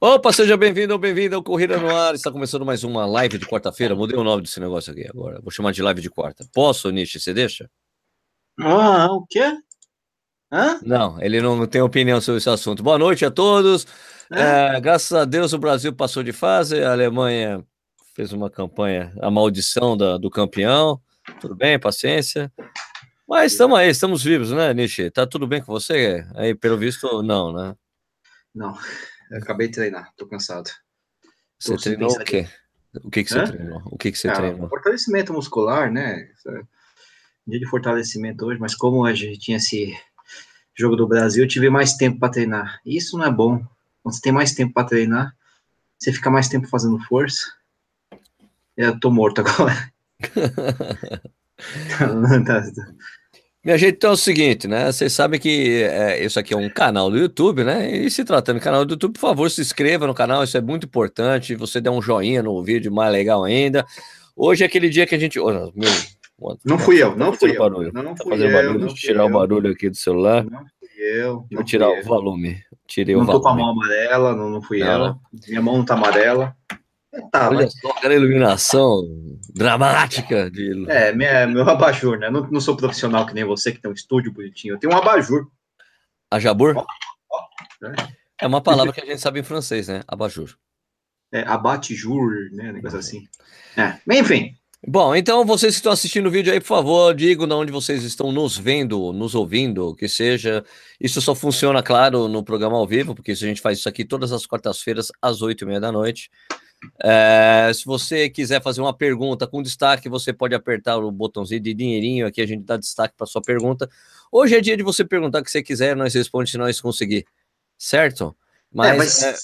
Opa, seja bem-vindo ou bem-vinda ao Corrida no Ar. Está começando mais uma live de quarta-feira. Mudei o nome desse negócio aqui agora. Vou chamar de live de quarta. Posso, Nishi? Você deixa? Ah, o quê? Hã? Não, ele não tem opinião sobre esse assunto. Boa noite a todos. É, graças a Deus o Brasil passou de fase. A Alemanha fez uma campanha, a maldição da, do campeão. Tudo bem, paciência. Mas estamos aí, estamos vivos, né, Nishi? Tá tudo bem com você? Aí, pelo visto, não, né? Não. Eu acabei de treinar, tô cansado. Você treinou o quê? O que, que você Hã? treinou? O que, que você ah, treinou? Fortalecimento muscular, né? Dia de fortalecimento hoje, mas como a gente tinha esse jogo do Brasil, eu tive mais tempo para treinar. Isso não é bom. Quando você tem mais tempo para treinar, você fica mais tempo fazendo força. Eu tô morto agora. Tá, tá. Minha gente, então é o seguinte, né? Vocês sabem que é, isso aqui é um canal do YouTube, né? E se tratando de canal do YouTube, por favor, se inscreva no canal, isso é muito importante. Você dê um joinha no vídeo, mais legal ainda. Hoje é aquele dia que a gente. Oh, meu, não fui eu, não fui eu. Barulho. Não tá fazendo eu, barulho, deixa eu tirar eu. o barulho aqui do celular. Não fui eu. Vou tirar o volume. Tirei não o volume. Não tô com a mão amarela, não, não fui ela. Minha mão não tá amarela. Tá, Olha mas... só, aquela iluminação dramática. De... É, minha, meu abajur, né? Não, não sou profissional que nem você, que tem um estúdio bonitinho. Eu tenho um abajur. Ajabur? Oh, oh, é. é uma palavra que a gente sabe em francês, né? Abajur. É, abatijur, né? Negócio assim. É, enfim. Bom, então vocês que estão assistindo o vídeo aí, por favor, digam de onde vocês estão nos vendo, nos ouvindo, que seja. Isso só funciona, claro, no programa ao vivo, porque a gente faz isso aqui todas as quartas-feiras, às oito e meia da noite. É, se você quiser fazer uma pergunta com destaque, você pode apertar o botãozinho de dinheirinho aqui, a gente dá destaque para sua pergunta. Hoje é dia de você perguntar o que você quiser, nós respondemos se nós conseguir, certo? Mas, é, mas é...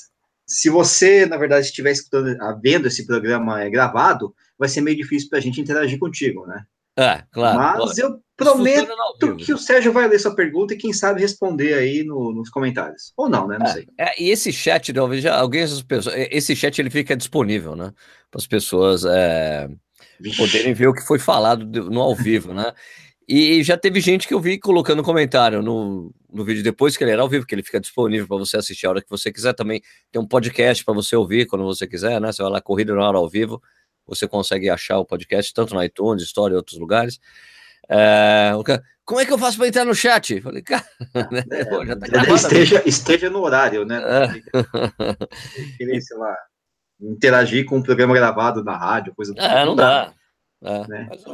se você, na verdade, estiver escutando, ah, vendo esse programa é, gravado, vai ser meio difícil para a gente interagir contigo, né? É, claro. Mas eu prometo que o Sérgio vai ler sua pergunta e quem sabe responder aí no, nos comentários. Ou não, né? Não é, sei. É, e esse chat, talvez alguém pessoas, esse chat ele fica disponível, né? Para as pessoas é, poderem ver o que foi falado no ao vivo, né? E já teve gente que eu vi colocando comentário no, no vídeo depois que ele era ao vivo, que ele fica disponível para você assistir a hora que você quiser também. Tem um podcast para você ouvir quando você quiser, né? Você vai lá, Corrida na Hora ao Vivo, você consegue achar o podcast tanto no iTunes, Story e outros lugares. É, como é que eu faço para entrar no chat? Falei, cara, né? é, Pô, tá esteja, esteja no horário, né? É. Querer, sei lá, interagir com um programa gravado na rádio, coisa do É, não dá. dá. É, né? mas,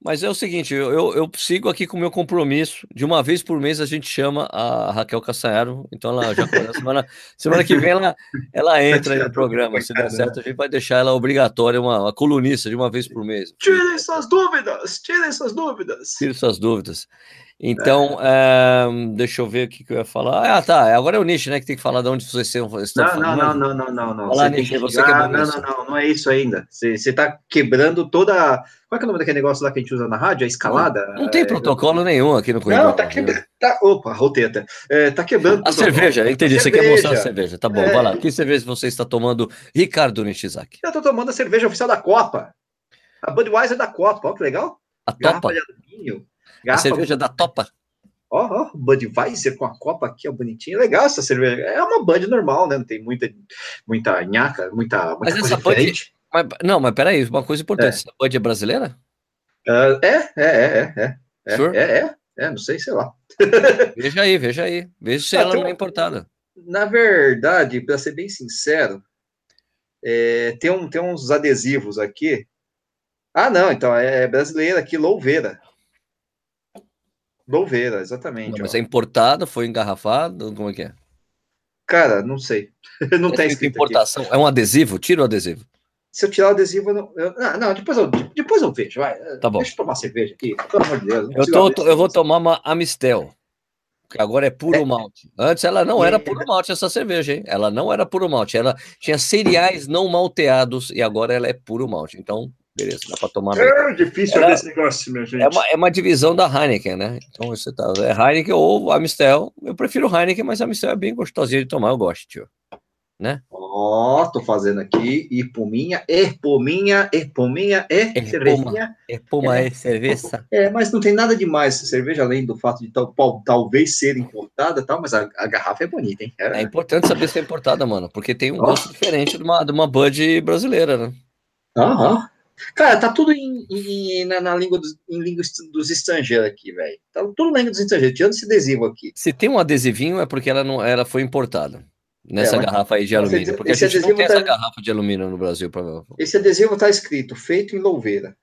mas é o seguinte, eu, eu sigo aqui com o meu compromisso. De uma vez por mês a gente chama a Raquel Castanharo. Então ela já semana, semana que vem ela, ela entra aí no programa. Se der certo, a gente vai deixar ela obrigatória, uma, uma colunista de uma vez por mês. Tirem suas dúvidas! Tirem suas dúvidas! Tirem suas dúvidas. Então, é. deixa eu ver o que, que, eu ia falar. Ah, tá. Agora é o Nish, né? Que tem que falar de onde vocês estão, não, falando. Não, não, não, não, não. Olá, Nish, você que não, não, não, não é isso ainda. Você está quebrando toda. Qual é, é o nome daquele negócio lá que a gente usa na rádio? A escalada? Não, não tem é, protocolo nenhum aqui no Correio. Não, tá quebrando. Tá, opa, roteta. É, tá quebrando. A cerveja, entendi. A você cerveja. quer mostrar a cerveja. Tá bom, é... vai lá. Que cerveja você está tomando, Ricardo Nishizaki? Eu estou tomando a cerveja oficial da Copa. A Budweiser da Copa. Olha que legal. A Garrafa Topa. de alumínio. Garrafa... A cerveja da Topa. Ó, ó, Budweiser com a copa aqui, ó, bonitinho. Legal essa cerveja. É uma Bud normal, né? Não tem muita, muita nhaca, muita, muita mas coisa essa diferente. Bud, mas, não, mas peraí, uma coisa importante. É. Essa Bud é brasileira? Uh, é, é, é, é. É, sure? é, é, é, não sei, sei lá. veja aí, veja aí. Veja se ah, ela não é importada. Na verdade, para ser bem sincero, é, tem, um, tem uns adesivos aqui. Ah, não, então é brasileira aqui, Louveira. Louveira, exatamente. Não, mas é importada, foi engarrafado, como é que é? Cara, não sei. não é tem escrito importação. Aqui. É um adesivo? Tira o adesivo. Se eu tirar o adesivo, eu não, eu, não, não, depois eu, depois eu vejo. Vai. Tá bom. Deixa eu tomar cerveja aqui, pelo amor de Deus. Eu, tô, eu vou tomar uma Amistel, que agora é puro é. malte. Antes ela não era puro malte, essa cerveja, hein? Ela não era puro malte, ela tinha cereais não malteados e agora ela é puro malte. Então, Beleza, dá para tomar. É difícil Era, esse negócio, minha gente. É uma, é uma divisão da Heineken, né? Então você tá. É Heineken ou Amistel. Eu prefiro Heineken, mas a Amistel é bem gostosinha de tomar, eu gosto, tio. Né? Ó, oh, tô fazendo aqui, Ipuminha, Erpominha, Erpominha, é cervejinha. Erpoma é cerveja. É, mas não tem nada demais essa cerveja, além do fato de tal, talvez ser importada tal, mas a, a garrafa é bonita, hein? É. é. importante saber se é importada, mano, porque tem um oh. gosto diferente de uma, de uma Bud brasileira, né? Aham. Cara, tá tudo em, em na, na, língua dos, em língua dos estrangeiros aqui, velho. Tá tudo na língua dos estrangeiros, tirando esse adesivo aqui. Se tem um adesivinho, é porque ela não ela foi importada. Nessa é, garrafa aí de alumínio. Porque a gente não tem tá, essa garrafa de alumínio no Brasil. Pra... Esse adesivo tá escrito, feito em louveira.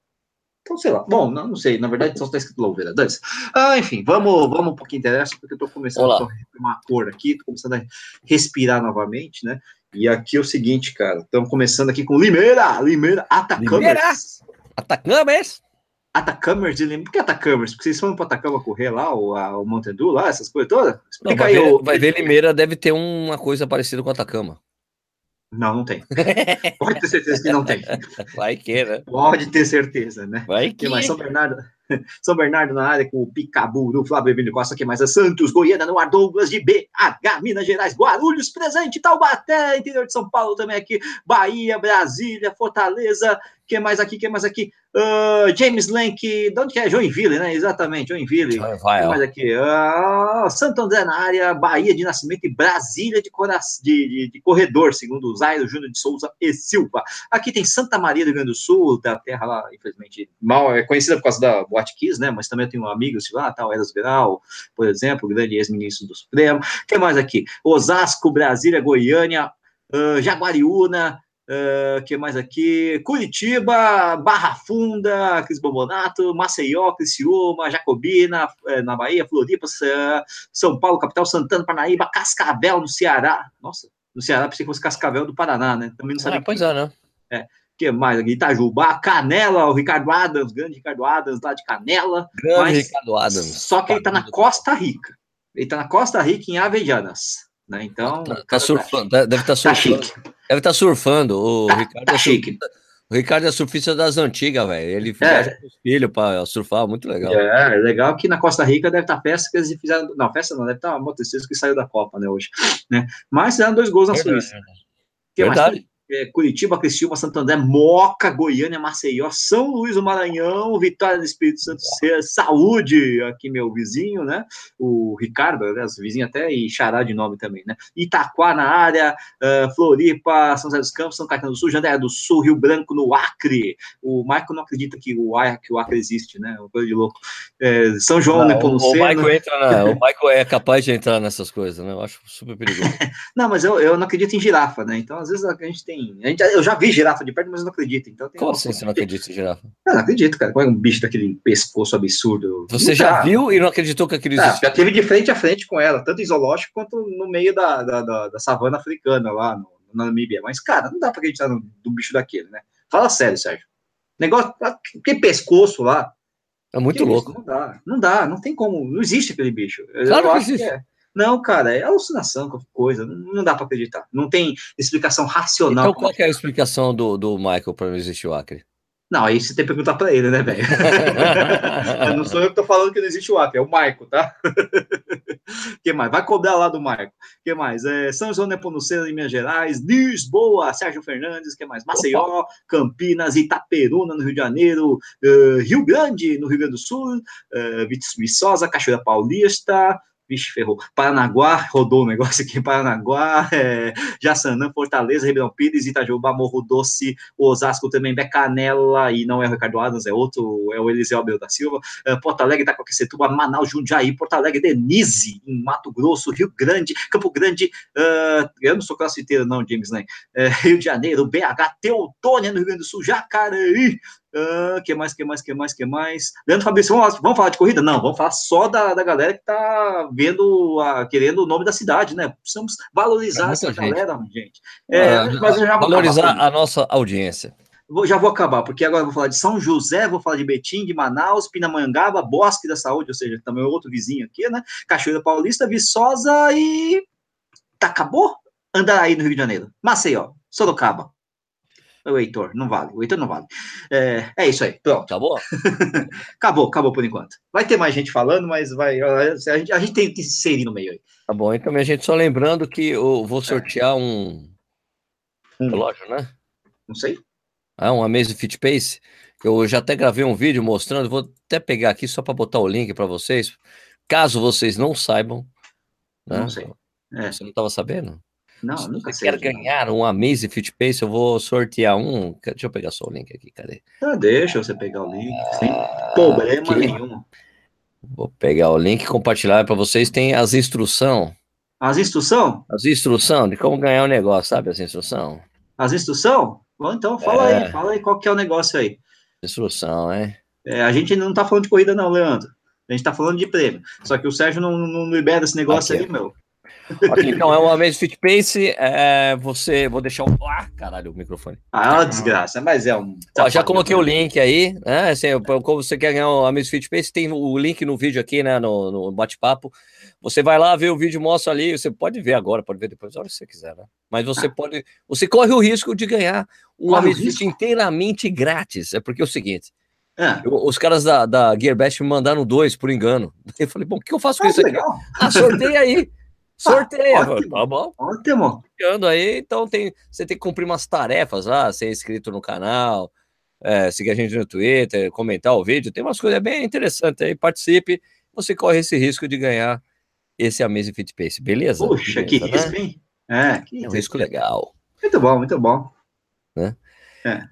Então, sei lá. Bom, não, não sei. Na verdade, só está escrito louveira. Dance. Ah, enfim, vamos, vamos um pouquinho interessa, porque eu tô começando Olá. a uma cor aqui, tô começando a respirar novamente, né? E aqui é o seguinte, cara. Estamos começando aqui com Limeira, Limeira, Atacamers. Atacamers? Atacamers de Limeira. Por que Atacamers? Porque vocês foram para Atacama correr lá, o, a, o lá, essas coisas todas? Explica não, vai, aí, ver, o... vai ver Limeira deve ter uma coisa parecida com Atacama. Não, não tem. Pode ter certeza que não tem. Vai que, né? Pode ter certeza, né? Vai que. Mas São Bernardo, São Bernardo na área com o Picabu Flávio Emílio Costa, que mais é Santos, Goiânia no ar, Douglas de BH, Minas Gerais, Guarulhos, presente, Taubaté, interior de São Paulo também aqui, Bahia, Brasília, Fortaleza, que mais aqui, que mais aqui? Uh, James Lank, de onde que é? Joinville, né? Exatamente, Joinville. Vai, que mais aqui? Uh, Santo André na área, Bahia de Nascimento e Brasília de, cora... de, de, de Corredor, segundo o Zairo Júnior de Souza e Silva. Aqui tem Santa Maria do Rio Grande do Sul, da terra lá, infelizmente, mal é conhecida por causa da Boate Kiss, né? Mas também tenho amigos lá, tal, Eras Viral, por exemplo, grande ex-ministro do Supremo. O que mais aqui? Osasco, Brasília, Goiânia, uh, Jaguariúna, Uh, que mais aqui? Curitiba, Barra Funda, Cris Bombonato, Maceió, Criciúma, Jacobina, uh, na Bahia, Floripa, São Paulo, capital, Santana, Parnaíba, Cascavel, no Ceará. Nossa, no Ceará pensei que fosse Cascavel do Paraná, né? Também não sabia. Ah, pois é, né? É. que mais aqui? Itajubá, Canela, o Ricardo Adams, grande Ricardo Adams, lá de Canela. Grande mas, Ricardo Adams. Só que ele tá na Costa Rica. Ele tá na Costa Rica, em Avejanas. Né? Então. Tá, tá surfando, tá, deve estar tá surfando. Tá deve estar tá surfando. O tá, Ricardo tá é chique. O Ricardo é surfista das antigas, velho. Ele viaja é. com os filhos para surfar, muito legal. É, legal que na Costa Rica deve estar tá festa que eles fizeram. Não, festa não, deve estar tá uma que saiu da Copa, né, hoje. Né? Mas fizeram dois gols na Suíça. Verdade. Mais? É, Curitiba, Criciúma, Santo André, Moca, Goiânia, Maceió, São Luís do Maranhão, Vitória do Espírito Santo, Saúde, aqui meu vizinho, né? O Ricardo, né? vizinho até e Xará de nome também, né? Itaquá na área, uh, Floripa, São José dos Campos, São Caetano do Sul, Jandaia do Sul, Rio Branco, no Acre. O Michael não acredita que o, que o Acre existe, né? Uma coisa de louco. É, São João, não, Nepomuceno. O, Michael entra na, o Michael é capaz de entrar nessas coisas, né? Eu acho super perigoso. não, mas eu, eu não acredito em girafa, né? Então, às vezes, a gente tem tem. A gente, eu já vi girafa de perto, mas eu não acredito. Então, Como assim você não acredita em girafa? Eu não acredito, cara. Como é um bicho daquele pescoço absurdo? Você não já tá. viu e não acreditou que aquele ah, Já teve de frente a frente com ela, tanto em zoológico quanto no meio da, da, da, da savana africana lá no, na Namíbia. Mas, cara, não dá pra acreditar no, no bicho daquele, né? Fala sério, Sérgio. Negócio, que pescoço lá. É muito louco. Isso? Não dá, não dá, não tem como, não existe aquele bicho. Claro eu que existe. Que é. Não, cara, é alucinação, qualquer coisa. Não dá para acreditar. Não tem explicação racional. Então, qual é a explicação do, do Michael para não existir o Acre? Não, aí você tem que perguntar para ele, né, velho? não sou eu que tô falando que não existe o Acre, é o Michael, tá? que mais? Vai cobrar lá do Michael. que mais? É, São João Nepomuceno, em Minas Gerais, Lisboa, Sérgio Fernandes, que mais? Maceió, Opa. Campinas, Itaperuna, no Rio de Janeiro, uh, Rio Grande, no Rio Grande do Sul, uh, Viçosa, Cachoeira Paulista, Vixe, ferrou. Paranaguá, rodou o negócio aqui. Paranaguá, é, Jaçanã, Fortaleza, Ribeirão Pires, Itajuba, Morro Doce, Osasco também, Becanela, e não é o Ricardo Adams, é outro, é o Eliseu Abel da Silva. É, Porto Alegre, Itacoaquecetuba, Manaus, Jundiaí, Porto Alegre, Denise, em Mato Grosso, Rio Grande, Campo Grande, uh, eu não sou crossfiteiro não, James Lane, é, Rio de Janeiro, BH, Teutônia, no Rio Grande do Sul, Jacareí, Uh, que mais, que mais, que mais, que mais? Leandro Fabrício, vamos, vamos falar de corrida? Não, vamos falar só da, da galera que tá vendo, a, querendo o nome da cidade, né? Precisamos valorizar é essa gente. galera, gente. É, valorizar a nossa audiência. Vou, já vou acabar, porque agora eu vou falar de São José, vou falar de Betim, de Manaus, Pinamangaba, Bosque da Saúde, ou seja, também outro vizinho aqui, né? Cachoeira Paulista, Viçosa e. Tá, acabou? Andaraí, no Rio de Janeiro. Maceió, Sorocaba o Heitor, não vale. O Heitor não vale. É, é isso aí, pronto. Acabou? acabou, acabou por enquanto. Vai ter mais gente falando, mas vai. A gente, a gente tem que se inserir no meio aí. Tá bom, então a gente só lembrando que eu vou sortear um, Hum. Relógio, né? Não sei. Ah, um Amazfit Fit Pace. Eu já até gravei um vídeo mostrando, vou até pegar aqui só para botar o link para vocês, caso vocês não saibam. Né? Não sei. É. Você não estava sabendo? Não, Se nunca quer ganhar um Amazing Fit Pace, eu vou sortear um. Deixa eu pegar só o link aqui, cadê? Ah, deixa você pegar o link, sem ah, problema aqui. nenhum. Vou pegar o link e compartilhar para vocês. Tem as instruções. As instruções? As instruções de como ganhar o um negócio, sabe? As instruções. As instruções? Bom, então fala é. aí, fala aí qual que é o negócio aí. Instrução, é? é a gente não tá falando de corrida, não, Leandro. A gente tá falando de prêmio. Só que o Sérgio não, não libera esse negócio aqui. aí, meu. Aqui, então, é uma vez Fit Pace, é, você, vou deixar um, ah, caralho, o microfone. Ah, é uma desgraça, mas é um... Ó, já coloquei o link aí, né, assim, como você quer ganhar o Amazing Fit Pace, tem o link no vídeo aqui, né, no, no bate-papo, você vai lá ver o vídeo, mostra ali, você pode ver agora, pode ver depois, a hora que você quiser, né, mas você ah. pode, você corre o risco de ganhar um Amazing Fit inteiramente grátis, é porque é o seguinte, é. Eu, os caras da, da Gearbest me mandaram dois por engano. Eu falei, bom, o que eu faço com ah, isso aqui? Legal. Ah, sorteio aí. Sorteia, ah, tá bom? Ótimo. Ficando aí, então tem, você tem que cumprir umas tarefas lá, ser inscrito no canal, é, seguir a gente no Twitter, comentar o vídeo, tem umas coisas bem interessantes aí, participe, você corre esse risco de ganhar esse Amazing Fit Pace, beleza? Puxa, beleza, que né? risco, hein? É, que é um risco legal. Muito bom, muito bom. Né? É.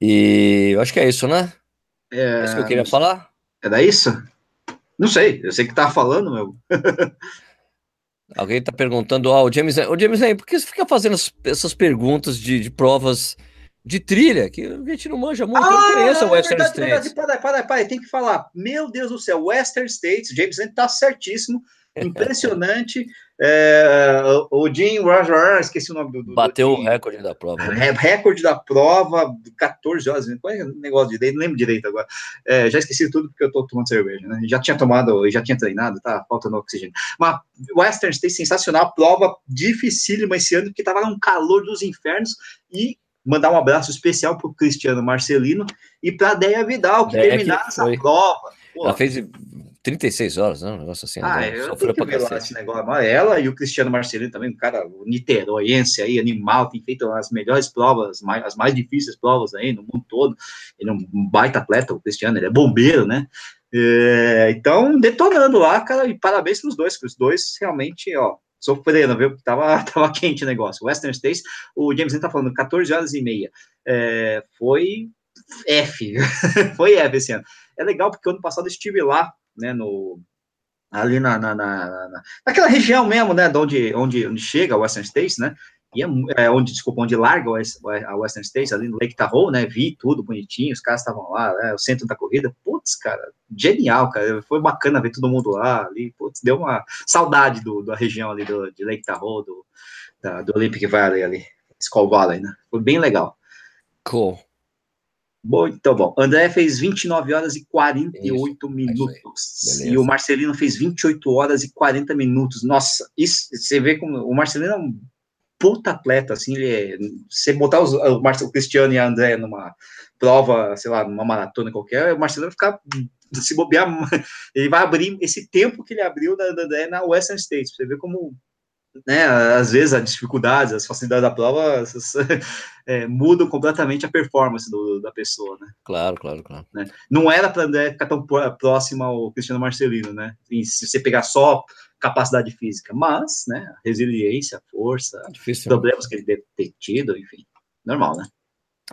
E eu acho que é isso, né? É, é isso que eu queria falar? Era isso? Não sei, eu sei que tá falando, meu. Alguém está perguntando, ó, oh, o James, o James, por que você fica fazendo essas perguntas de, de, provas de trilha? Que a gente não manja muito, ah, eu conheço a Western verdade, States. Verdade, para, para, para, tem que falar. Meu Deus do céu, Western States, James está certíssimo, impressionante. É, o Jim Rajar, esqueci o nome do. do Bateu do o recorde da prova. Né? Recorde da prova, 14 horas. Qual é o negócio direito? Não lembro direito agora. É, já esqueci tudo porque eu tô tomando cerveja, né? Já tinha tomado, já tinha treinado, tá faltando oxigênio. Mas Western State sensacional, prova dificílima esse ano, porque tava um calor dos infernos e mandar um abraço especial pro Cristiano Marcelino e pra Deia Vidal, que Deia terminaram que essa prova. Pô. Ela fez 36 horas, né? Um negócio assim. Ah, né? eu tenho que ver lá esse negócio. Ela e o Cristiano Marcelino também, um cara niteroiense aí, animal, tem feito as melhores provas, mais, as mais difíceis provas aí no mundo todo. Ele é um baita atleta, o Cristiano, ele é bombeiro, né? É, então, detonando lá, cara, e parabéns para os dois, que os dois realmente, ó, sofrendo, viu? Tava, tava quente o negócio. Western States, o James tá falando 14 horas e meia. É, foi F, foi F esse ano. É legal porque ano passado eu estive lá né, no, ali na, na, na, na, naquela região mesmo, né, de onde, onde, onde chega a Western States, né, e é, é, onde, desculpa, onde larga a Western States, ali no Lake Tahoe, né, vi tudo bonitinho, os caras estavam lá, né, o centro da corrida, putz, cara, genial, cara, foi bacana ver todo mundo lá, ali, putz, deu uma saudade do, da região ali do, de Lake Tahoe, do, da, do Olympic Valley ali, Skull Valley, né, foi bem legal. Cool. Bom, então, bom, André fez 29 horas e 48 isso, é minutos. e o Marcelino fez 28 horas e 40 minutos. Nossa, isso você vê como o Marcelino é um puta atleta, assim, ele é, você botar os, o, Marcelo, o Cristiano e a André numa prova, sei lá, numa maratona qualquer, o Marcelino vai ficar se bobear, ele vai abrir esse tempo que ele abriu da, da André na Western States, você vê como né, às vezes as dificuldades, as facilidades da prova é, mudam completamente a performance do, da pessoa, né? Claro, claro, claro. Né? Não era para André ficar tão próximo ao Cristiano Marcelino, né? E se você pegar só capacidade física, mas, né, resiliência, força, Difícil, problemas né? que ele deve ter tido, enfim, normal, né?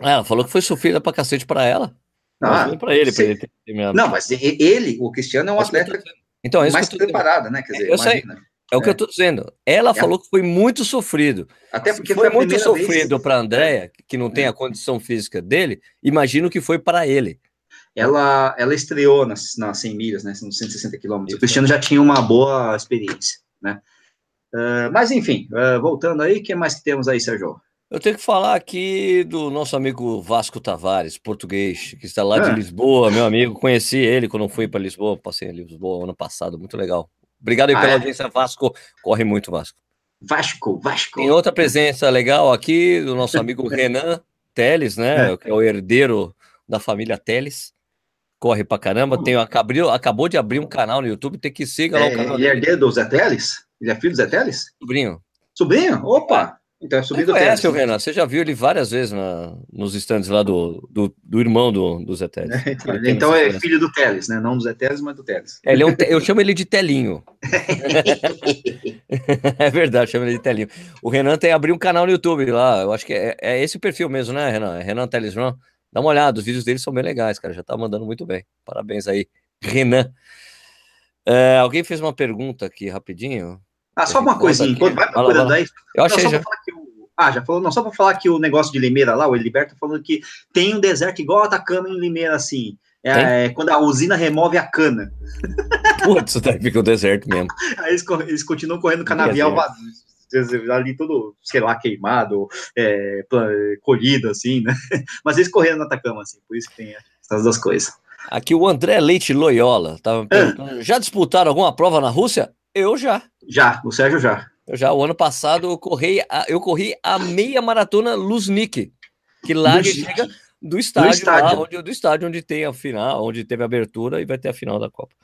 É, ela falou que foi sofrida pra cacete para ela. Ah, para ele, ele ter Não, mas ele, o Cristiano é um atleta então, é mais preparado, né? Quer dizer, eu imagina. sei. É o que eu estou dizendo. Ela é. falou que foi muito sofrido. Até porque foi, foi muito sofrido para a Andréia, que não tem é. a condição física dele, imagino que foi para ele. Ela, ela estreou nas, nas 100 milhas, né, nos 160 quilômetros. O Cristiano já tinha uma boa experiência, né? Uh, mas enfim, uh, voltando aí, o que mais que temos aí, Sérgio? Eu tenho que falar aqui do nosso amigo Vasco Tavares, português, que está lá de ah. Lisboa, meu amigo. Conheci ele quando fui para Lisboa, passei em Lisboa ano passado, muito legal. Obrigado aí ah, pela é? audiência, Vasco. Corre muito, Vasco. Vasco, Vasco. Tem outra presença legal aqui do nosso amigo Renan Teles, né? É. Que é o herdeiro da família Teles. Corre pra caramba. Tem, acabou, acabou de abrir um canal no YouTube, tem que seguir lá é, o canal. Ele é herdeiro do Zé Teles? Ele é filho do Zé Teles? Sobrinho. Sobrinho? Opa! Então é subido Você conhece o Renan, você já viu ele várias vezes na, nos estandes lá do, do, do irmão do, do Zé Teles. É, então, então é filho do Teles, né? Não do Zé Teles, mas do Teles. É, ele é um. Eu chamo ele de Telinho. é verdade, chamo ele de Telinho. O Renan tem abriu um canal no YouTube lá, eu acho que é, é esse perfil mesmo, né, Renan? É Renan Teles Run. Dá uma olhada, os vídeos dele são bem legais, cara. Já tá mandando muito bem. Parabéns aí, Renan. É, alguém fez uma pergunta aqui rapidinho. Ah, só uma coisinha, enquanto vai procurando aí. Eu achei já. O, ah, já falou, não, só para falar que o negócio de Limeira lá, o Eliberto tá falando que tem um deserto igual a Atacama em Limeira, assim. É, é, quando a usina remove a cana. Putz, isso daí fica o deserto mesmo. Aí eles, eles continuam correndo canavial vazio, ali todo, sei lá, queimado, é, colhido, assim, né? Mas eles correndo na Atacama, assim, por isso que tem essas duas coisas. Aqui o André Leite Loyola tava ah. já disputaram alguma prova na Rússia? Eu já. Já, o Sérgio já. Eu já, o ano passado eu corri a, eu corri a meia maratona Luznik, que lá chega do estádio, do estádio. Lá, onde, do estádio onde tem a final, onde teve a abertura e vai ter a final da Copa.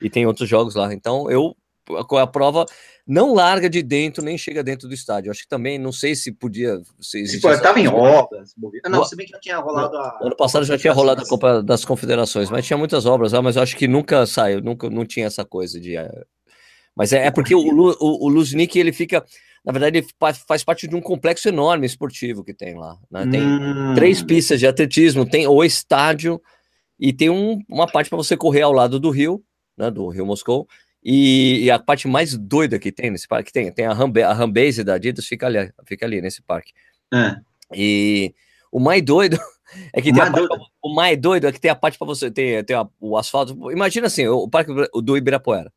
E tem outros jogos lá. Então eu a, a prova não larga de dentro, nem chega dentro do estádio. Acho que também, não sei se podia. Se estava em obras. Não, se bem que já tinha rolado a. Ano passado já tinha rolado a Copa das Confederações, mas tinha muitas obras lá, mas eu acho que nunca saiu, nunca não tinha essa coisa de eh, mas é, é porque o, o, o Luznik, ele fica. Na verdade, ele faz parte de um complexo enorme esportivo que tem lá. Né? Tem hum. três pistas de atletismo, tem o estádio e tem um, uma parte para você correr ao lado do rio, né, do Rio Moscou. E, e, a parte mais doida que tem nesse parque, tem, tem a, rambe, a Rambase da Adidas, fica ali, fica ali nesse parque. É. E o mais doido é que o tem a parte, o mais doido é que tem a parte para você ter, ter o asfalto. Imagina assim, o parque do Ibirapuera.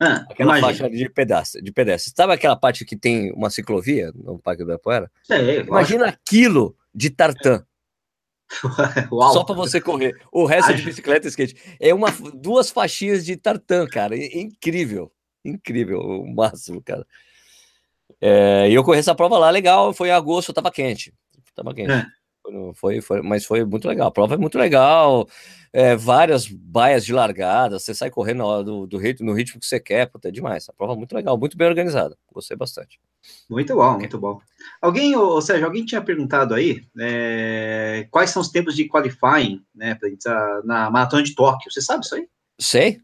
Ah, aquela imagina. faixa de pedestre, de pedestre. Sabe aquela parte que tem uma ciclovia no Parque do Ibirapuera? É, imagina aquilo de tartan. Só para você correr. O resto é de bicicleta e skate. É uma, duas faixinhas de tartan, cara. incrível. Incrível. O máximo, cara. É, e eu corri essa prova lá, legal. Foi em agosto, tava quente. Tava quente. É. Foi, foi, mas foi muito legal. A prova é muito legal. É, várias baias de largada. Você sai correndo do, do ritmo, no ritmo que você quer. Puta, é demais. A prova é muito legal, muito bem organizada. Gostei bastante. Muito bom, muito bom. Alguém, ou seja, alguém tinha perguntado aí é, quais são os tempos de qualifying né, pra, na maratona de Tóquio. Você sabe isso aí? Sei.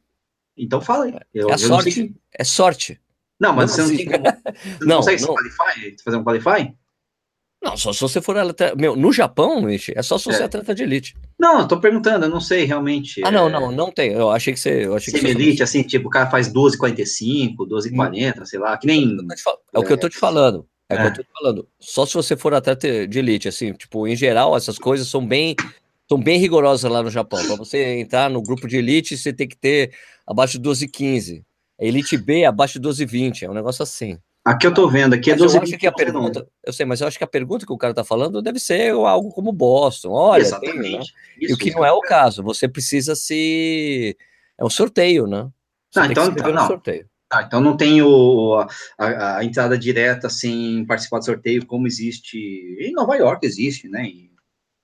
Então fala aí. Eu, é, sorte. Que... é sorte. Não, mas não, você não, tem como, você não, não consegue não. qualify, fazer um qualifying? Não, só se você for atleta. Meu, no Japão, Michi, é só se você é atleta de elite. Não, eu tô perguntando, eu não sei realmente. Ah, não, é... não, não tem. Eu achei que você. Eu achei Semi-elite, você... assim, tipo, o cara faz 12,45, 12,40, hum. sei lá, que nem. É o que eu tô te falando. É, é. o que eu tô te falando. Só se você for atleta de elite, assim, tipo, em geral, essas coisas são bem. São bem rigorosas lá no Japão. Para você entrar no grupo de elite, você tem que ter abaixo de 12,15. Elite B abaixo de 12,20. É um negócio assim. Aqui eu tô vendo, aqui é 12 eu acho que a pergunta, eu sei, mas eu acho que a pergunta que o cara tá falando deve ser algo como Boston. Olha, Exatamente. Tem, né? e o que não é o caso, você precisa se é um sorteio, né? Você não, então, então não. sorteio. Ah, então não tem o, a, a, entrada direta sem participar do sorteio, como existe em Nova York, existe, né? E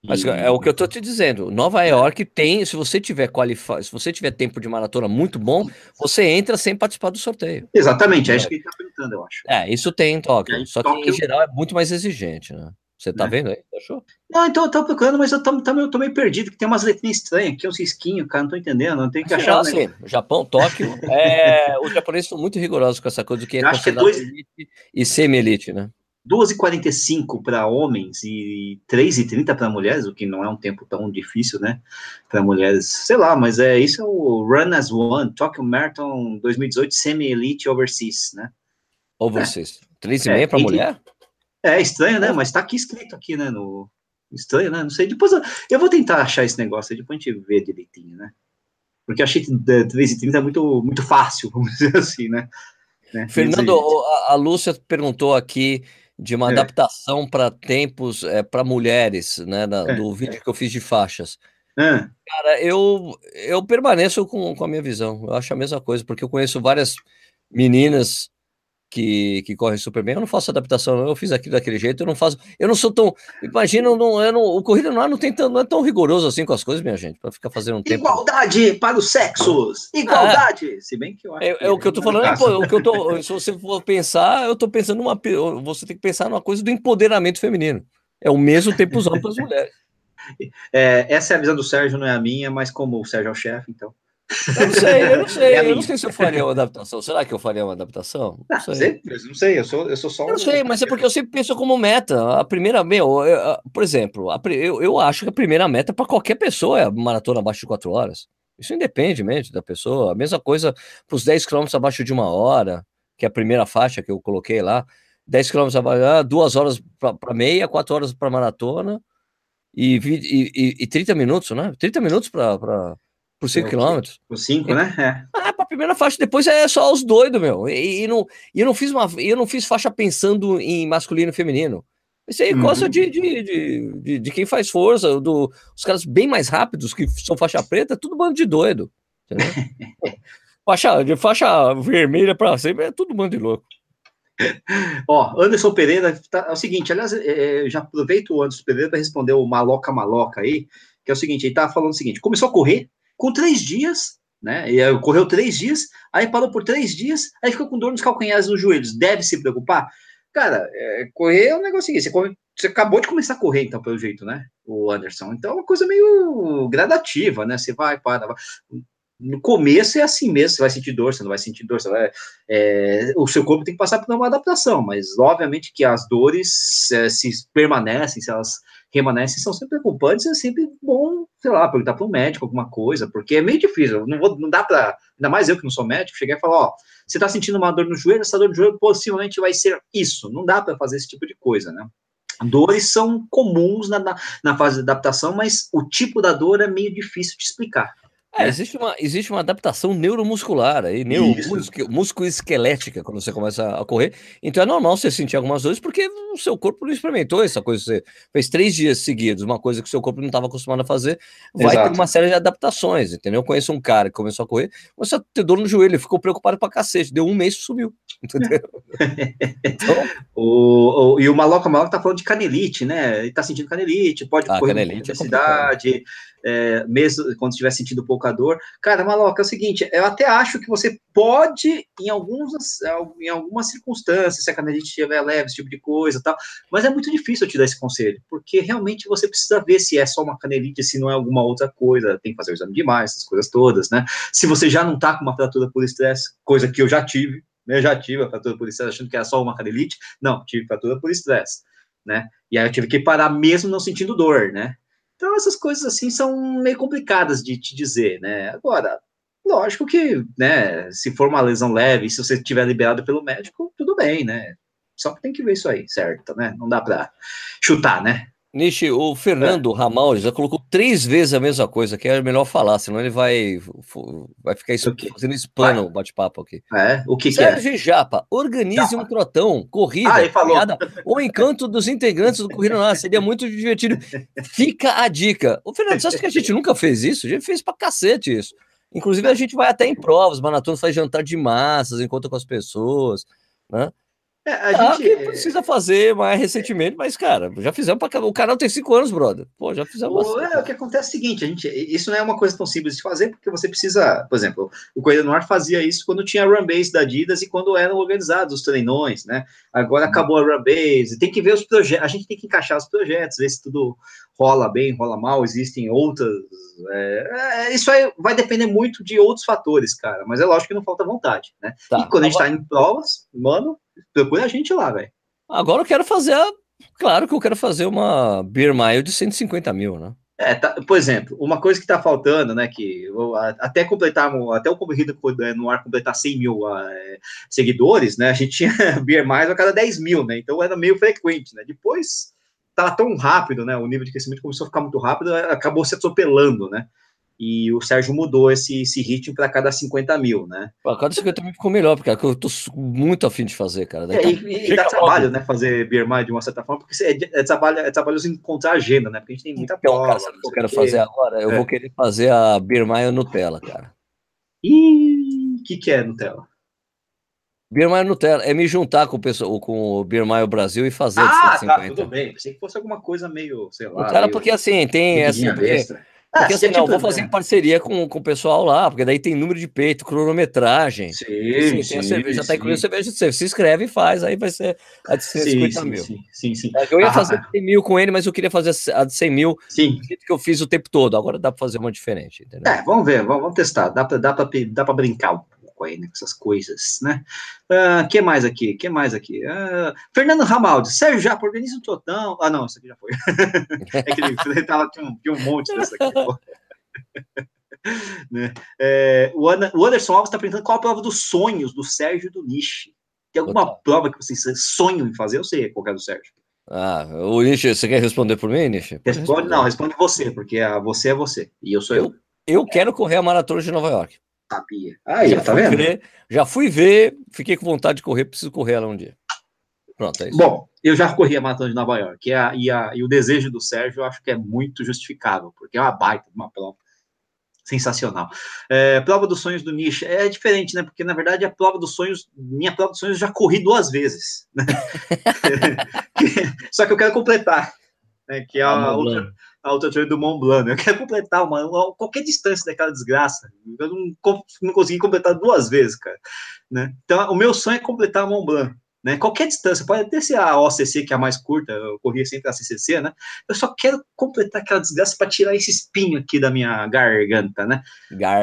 mas é o que eu tô te dizendo. Nova York tem, se você tiver qualificado, se você tiver tempo de maratona muito bom, você entra sem participar do sorteio. Exatamente, é isso que ele tá perguntando, eu acho. É, isso tem em Tóquio. É, só que em geral é muito mais exigente, né? Você tá né? vendo aí? Achou? Não, então eu tô procurando, mas eu tô, tô, eu tô meio perdido, que tem umas letrinhas estranhas aqui, uns risquinhos, cara, não tô entendendo, não tem que achar. Assim, Japão, Tóquio, é, os japoneses são muito rigorosos com essa coisa do que é considerado que é dois... elite e semi-elite, né? 2h45 para homens e 3h30 para mulheres, o que não é um tempo tão difícil, né? Para mulheres, sei lá, mas é isso é o Run as One, Tokyo Marathon 2018 Semi-Elite Overseas, né? Overseas. É. 3,5 é, para mulher? É estranho, né? Mas tá aqui escrito aqui, né? No... Estranho, né? Não sei. Depois eu, eu vou tentar achar esse negócio aí, depois a gente vê direitinho, né? Porque eu achei que 3h30 é muito, muito fácil, vamos dizer assim, né? né? Fernando, a, a Lúcia perguntou aqui de uma é. adaptação para tempos é, para mulheres, né? Da, é. Do vídeo que eu fiz de faixas. É. Cara, eu, eu permaneço com, com a minha visão. Eu acho a mesma coisa, porque eu conheço várias meninas que, que corre super bem. Eu não faço adaptação, eu fiz aquilo daquele jeito, eu não faço. Eu não sou tão. Imagina, não, eu não, o corrida no ar não, tem tão, não é tão rigoroso assim com as coisas, minha gente, para ficar fazendo um tempo. Igualdade para os sexos! Igualdade! Se bem que eu acho. É, é o que eu tô falando, é, pô, o que eu tô. Se você for pensar, eu tô pensando numa. Você tem que pensar numa coisa do empoderamento feminino. É o mesmo tempo usado para as mulheres. É, essa é a visão do Sérgio, não é a minha, mas como o Sérgio é o chefe, então. Eu não sei, eu não sei, é eu não sei se eu faria uma adaptação. Será que eu faria uma adaptação? Não, não sei. não sei, eu sou, eu sou só. Eu não sei, mas é porque eu sempre penso como meta. A primeira, meu, eu, por exemplo, a, eu, eu acho que a primeira meta para qualquer pessoa é maratona abaixo de 4 horas. Isso independentemente da pessoa. A mesma coisa para os 10 km abaixo de uma hora, que é a primeira faixa que eu coloquei lá. 10 km abaixo, duas horas para meia, 4 horas para maratona e, e, e, e 30 minutos, né? 30 minutos para por 5 km. Por 5, né? É. Ah, pra primeira faixa, depois é só os doidos, meu. E, e, não, e eu não fiz uma. Eu não fiz faixa pensando em masculino e feminino. Isso aí uhum. de, de, de, quem faz força, do, os caras bem mais rápidos, que são faixa preta, é tudo bando de doido. faixa, de faixa vermelha pra sempre, é tudo bando de louco. Ó, Anderson Pereira, tá, é o seguinte, aliás, é, já aproveito o Anderson Pereira para responder o Maloca Maloca aí, que é o seguinte, ele tá falando o seguinte, começou a correr, com três dias, né? E correu três dias, aí parou por três dias, aí ficou com dor nos calcanhares nos joelhos. Deve se preocupar? Cara, é, correr é um negócio seguinte, você, você acabou de começar a correr, então, pelo jeito, né? O Anderson. Então é uma coisa meio gradativa, né? Você vai, para. No começo é assim mesmo, você vai sentir dor, você não vai sentir dor, vai, é, o seu corpo tem que passar por uma adaptação, mas obviamente que as dores é, se permanecem, se elas remanescem são sempre preocupantes, é sempre bom, sei lá, perguntar para um médico alguma coisa, porque é meio difícil, não, vou, não dá para, ainda mais eu que não sou médico, chegar e falar, ó, você está sentindo uma dor no joelho, essa dor no joelho possivelmente vai ser isso, não dá para fazer esse tipo de coisa, né? Dores são comuns na, na, na fase de adaptação, mas o tipo da dor é meio difícil de explicar. É, existe, uma, existe uma adaptação neuromuscular aí, neuromusculoesquelética quando você começa a correr. Então é normal você sentir algumas dores porque o seu corpo não experimentou essa coisa. Você fez três dias seguidos, uma coisa que o seu corpo não estava acostumado a fazer, vai Exato. ter uma série de adaptações, entendeu? Eu conheço um cara que começou a correr, começou a ter dor no joelho, ficou preocupado pra cacete, deu um mês e subiu, entendeu? então... o, o, e o Maloca Maloca tá falando de canelite, né? Ele tá sentindo canelite, pode ah, correr canelite na cidade. É é, mesmo quando estiver sentindo pouca dor. Cara, Maloca, é o seguinte, eu até acho que você pode, em, alguns, em algumas circunstâncias, se a canelite estiver leve, esse tipo de coisa tal, mas é muito difícil eu te dar esse conselho, porque realmente você precisa ver se é só uma canelite, se não é alguma outra coisa, tem que fazer o exame de mais, essas coisas todas, né? Se você já não tá com uma fratura por estresse, coisa que eu já tive? Eu já tive a fratura por estresse, achando que era só uma canelite, não, tive fratura por estresse, né? E aí eu tive que parar mesmo não sentindo dor, né? Então, essas coisas assim são meio complicadas de te dizer, né? Agora, lógico que, né, se for uma lesão leve, se você tiver liberado pelo médico, tudo bem, né? Só que tem que ver isso aí, certo, né? Não dá para chutar, né? Nishi, o Fernando é. Ramal já colocou três vezes a mesma coisa, que é melhor falar, senão ele vai, vai ficar fazendo spam no bate-papo aqui. É, o que, Sérgio que é? Japa, organize Japa. um trotão, corrida, ah, piada, ou encanto dos integrantes do Corrida Nossa, seria muito divertido. Fica a dica. O Fernando, você acha que a gente nunca fez isso? A gente fez pra cacete isso. Inclusive, a gente vai até em provas, maratona faz jantar de massas, encontra com as pessoas, né? É, a ah, gente precisa fazer mais recentemente, mas, cara, já fizemos para O canal tem cinco anos, brother. Pô, já fizemos. O, é, o que acontece é o seguinte: a gente, isso não é uma coisa tão simples de fazer, porque você precisa, por exemplo, o Correio no Ar fazia isso quando tinha a Run Base da Adidas e quando eram organizados os treinões, né? Agora uhum. acabou a Run Base, tem que ver os projetos, a gente tem que encaixar os projetos, ver se tudo rola bem, rola mal, existem outras. É, é, isso aí vai depender muito de outros fatores, cara, mas é lógico que não falta vontade, né? Tá, e quando a gente tá em provas, mano, procura a gente lá, velho. Agora eu quero fazer a. Claro que eu quero fazer uma Beer Mile de 150 mil, né? É, tá, por exemplo, uma coisa que está faltando, né, que até completar, até o Corrida no Ar completar 100 mil é, seguidores, né, a gente tinha Beer mais a cada 10 mil, né, então era meio frequente, né, depois tá tão rápido, né, o nível de crescimento começou a ficar muito rápido, acabou se atropelando, né, e o Sérgio mudou esse, esse ritmo para cada 50 mil, né? Para cada 50 mil ficou melhor, porque eu tô muito afim de fazer, cara. É, e, e dá trabalho, né, fazer Birmai de uma certa forma, porque é, é, trabalho, é trabalhoso encontrar agenda, né? Porque a gente tem muita então, prova. Cara, sabe o que eu quero fazer agora? Eu é. vou querer fazer a Birmai Nutella, cara. E o que, que é Nutella? Birmaio Nutella, é me juntar com o, pessoal, com o Birmaio Brasil e fazer Ah, tá, tudo bem. Pensei que fosse alguma coisa meio, sei lá. Nutella, porque assim, tem assim, ah, porque assim, não, vou fazer em parceria com, com o pessoal lá, porque daí tem número de peito, cronometragem. Sim, assim, sim, tem a cerveja, já tá incluindo cerveja de você. Se inscreve e faz, aí vai ser a de 150 sim, mil. Sim, sim, sim. Eu ia ah, fazer de 100 mil com ele, mas eu queria fazer a de 100 mil sim. que eu fiz o tempo todo. Agora dá para fazer uma diferente, entendeu? É, vamos ver, vamos, vamos testar. Dá para dá pra, dá pra brincar aí, né, com essas coisas, né? Uh, que mais aqui? que mais aqui? Uh, Fernando Ramaldi, Sérgio já organiza um totão. Ah, não, isso aqui já foi. é que ele, tava, tinha, um, tinha um monte dessa aqui, né? é, o, Anderson Alves está perguntando qual a prova dos sonhos do Sérgio e do Nishi. Tem alguma prova que vocês sonham em fazer? Eu sei qual é do Sérgio. Ah, o Nishi, você quer responder por mim, Nishi? Responde, não, responde você, porque a, você é você e eu sou eu. Eu, eu quero correr a maratona de Nova York. Sabia. Aí, já tá vendo? Ver, já fui ver, fiquei com vontade de correr, preciso correr ela um dia. Pronto, é isso. Bom, eu já corri a maratona de Nova York, e, a, e, a, e o desejo do Sérgio eu acho que é muito justificável, porque é uma baita, uma prova sensacional. É, prova dos sonhos do Nish é diferente, né? Porque na verdade a prova dos sonhos, minha prova dos sonhos eu já corri duas vezes. Né? Só que eu quero completar, né? Que é a, a outra, a outra do Mont Blanc. Né? Eu quero completar uma, uma, qualquer distância daquela desgraça. Eu não, não consegui completar duas vezes, cara. Né? Então o meu sonho é completar o Mont Blanc né? Qualquer distância, pode até ser a OCC, que é a mais curta, eu corria sempre a CCC, né? Eu só quero completar aquela desgraça para tirar esse espinho aqui da minha garganta, né? Gar...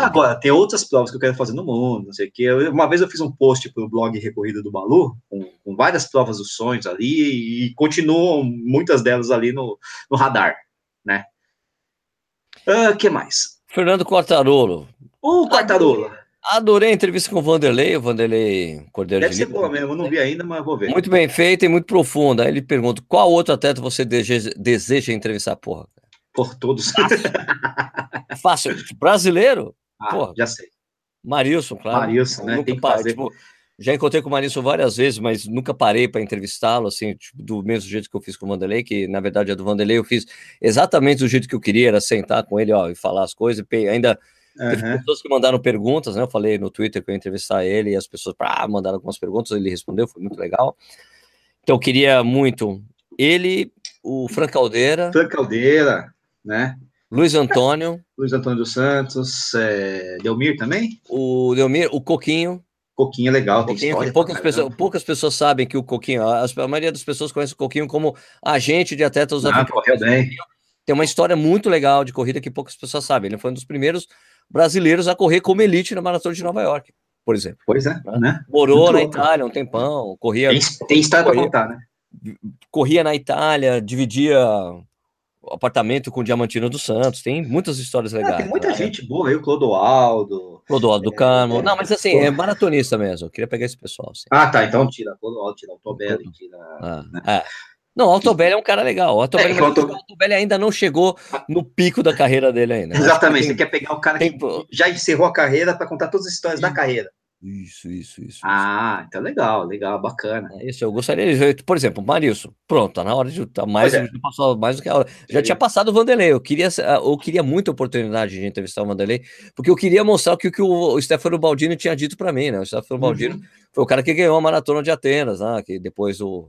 Agora, tem outras provas que eu quero fazer no mundo, não sei o quê. Uma vez eu fiz um post para o blog Recorrida do Balu, com, com, várias provas dos sonhos ali, e continuam muitas delas ali no, no radar, né? O uh, que mais? Fernando Quartarolo. O Quartarolo. Adorei a entrevista com o Vanderlei, o Vanderlei Cordeiro Deve de ser boa mesmo, eu não vi ainda, mas vou ver. Muito bem feita e muito profunda. Aí ele pergunta: qual outro atleta você deseja, deseja entrevistar, porra? Por todos. Fácil. Fácil. Brasileiro? Ah, porra. Já sei. Marilson, claro. Marilson, né? Que fazer. Tipo, já encontrei com o Marilson várias vezes, mas nunca parei para entrevistá-lo, assim, tipo, do mesmo jeito que eu fiz com o Vanderlei, que na verdade é do Vanderlei, eu fiz exatamente do jeito que eu queria, era sentar com ele, ó, e falar as coisas, ainda Teve uhum. pessoas que mandaram perguntas, né? Eu falei no Twitter que eu ia entrevistar ele e as pessoas ah, mandaram algumas perguntas, ele respondeu, foi muito legal. Então eu queria muito ele, o Frank Caldeira. Frank Caldeira, né? Luiz Antônio. Luiz Antônio dos Santos, é, Delmir também? O Delmir, o Coquinho. Coquinho é legal, tem Coquinho, história. Poucas pessoas, poucas pessoas sabem que o Coquinho, a, a maioria das pessoas conhece o Coquinho como agente de atletas ah, correu bem. Tem uma história muito legal de corrida que poucas pessoas sabem. Ele foi um dos primeiros brasileiros a correr como elite na Maratona de Nova York, por exemplo. Pois é, né? Morou Muito na louco. Itália um tempão, corria... Tem, tem história para contar, né? Corria na Itália, dividia apartamento com o Diamantino dos Santos, tem muitas histórias legais. É, tem muita né? gente boa aí, o Clodoaldo. Clodoaldo é, do Carmo. É, não, mas assim, é maratonista mesmo, eu queria pegar esse pessoal. Assim. Ah, tá, então tira Clodoaldo, tira o Tobelli, tira... Ah, né? é. Não, o Altobelli é um cara legal. O Altobelli, é, o Altobelli ainda não chegou no pico da carreira dele ainda. Exatamente, tem, você quer pegar o cara tem... que já encerrou a carreira para contar todas as histórias da carreira. Isso, isso, isso. Ah, isso. então legal, legal, bacana. É isso, eu gostaria de, por exemplo, Marilson, pronto, tá na hora de tá mais, é. passou mais do que a hora. Já tinha passado o Vanderlei, eu queria, eu queria muita oportunidade de entrevistar o Vanderlei, porque eu queria mostrar o que, que o, Stefano Baldini tinha dito para mim, né? O Stefano uhum. Baldini foi o cara que ganhou a maratona de Atenas, né? Que depois o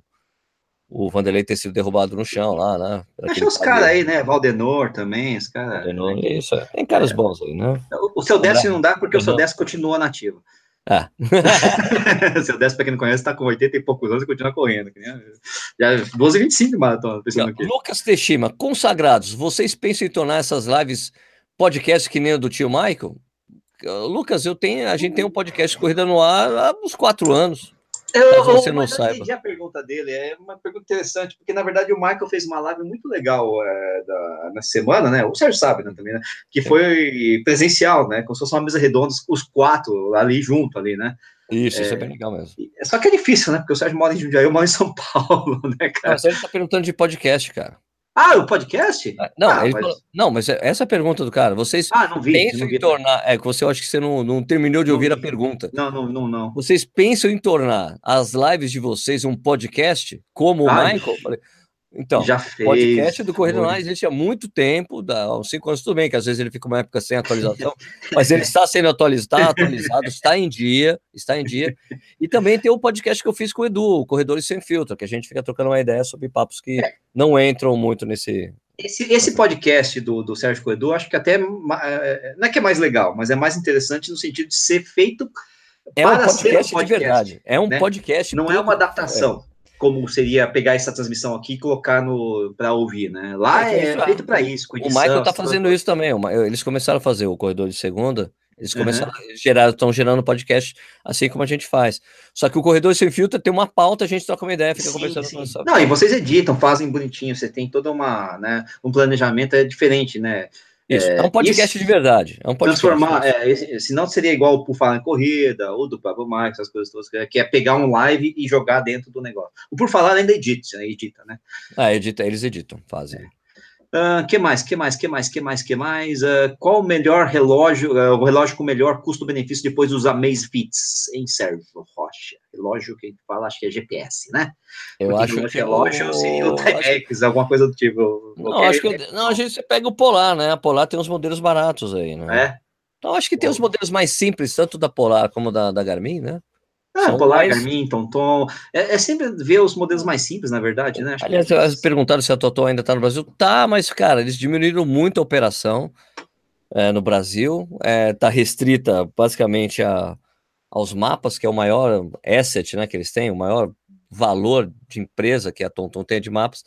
o Vanderlei ter sido derrubado no chão lá, né? Achei os caras aí, né? Valdenor também, os caras. Valdenor, isso, é. tem caras é. bons aí, né? O, seu décimo não dá porque o seu décimo continua nativo. Ah. o seu décimo, pra quem não conhece, tá com 80 e poucos anos e continua correndo. Né? Já 12 e 25 maratona, pensando aqui. Lucas Teixeira, consagrados, vocês pensam em tornar essas lives podcast que nem o do tio Michael? Lucas, eu tenho, a gente tem um podcast corrida no ar há uns quatro anos. Eu, você não saiba. a pergunta dele, é uma pergunta interessante, porque na verdade o Michael fez uma live muito legal é, da, na semana, né? O Sérgio sabe né, também, né? Que foi presencial, né? Como se fosse uma mesa redonda, os quatro ali junto, ali, né? Isso, é, isso é bem legal mesmo. Só que é difícil, né? Porque o Sérgio mora em Jundiaí, eu moro em São Paulo, né, cara? Mas ele tá perguntando de podcast, cara. Ah, o podcast? Ah, não, ah, mas... Falou, não, mas é, essa é a pergunta do cara. Vocês ah, não vi, pensam não vi. em tornar. É que você acha que você não, não terminou de não ouvir vi. a pergunta. Não, não, não, não. Vocês pensam em tornar as lives de vocês um podcast, como Ai. o Michael? Então, já fez, o podcast do Corrida Online existe há muito tempo, há uns cinco anos, tudo bem, que às vezes ele fica uma época sem atualização, mas ele está sendo atualizado, está atualizado, está em dia, está em dia. E também tem o podcast que eu fiz com o Edu, Corredores Sem Filtro, que a gente fica trocando uma ideia sobre papos que é. não entram muito nesse. Esse, esse podcast do, do Sérgio Coedu, acho que até é, não é que é mais legal, mas é mais interessante no sentido de ser feito é um podcast, um podcast, de verdade. É um né? podcast. Não é uma adaptação. É como seria pegar essa transmissão aqui e colocar no para ouvir, né? Lá é, é feito para isso. o Michael tá fazendo isso também. Eles começaram a fazer o corredor de segunda. Eles começaram uhum. a gerar, estão gerando podcast assim como a gente faz. Só que o corredor sem filtro tem uma pauta, a gente troca uma ideia, fica sim, conversando sim. com Não, e vocês editam, fazem bonitinho, você tem toda uma, né, um planejamento é diferente, né? Isso, é, é um podcast isso, de verdade. É um podcast. Transformar, é, senão seria igual por falar em corrida, ou do Pablo Marques, as coisas todas, que é pegar um live e jogar dentro do negócio. O por falar ainda edita, né? Edita, né? Ah, edita, eles editam, fazem. É. Uh, que mais, que mais, que mais, que mais, que mais? Uh, qual o melhor relógio, uh, o relógio com melhor custo-benefício depois dos Amazfits em Sérgio Rocha? Relógio que a gente fala, acho que é GPS, né? Eu Porque acho que relógio eu... seria o TX, acho... alguma coisa do tipo. Não, acho que, não, a gente pega o Polar, né? A Polar tem uns modelos baratos aí, né? É? Então, acho que tem os modelos mais simples, tanto da Polar como da, da Garmin, né? Ah, São Polar, mais... Garmin, Tonton. É, é, sempre ver os modelos mais simples, na verdade, né? Acho Aliás, que... perguntaram se a Tonton ainda está no Brasil. Tá, mas, cara, eles diminuíram muito a operação é, no Brasil. Está é, restrita basicamente a, aos mapas, que é o maior asset né, que eles têm, o maior valor de empresa que a Tonton tem de mapas.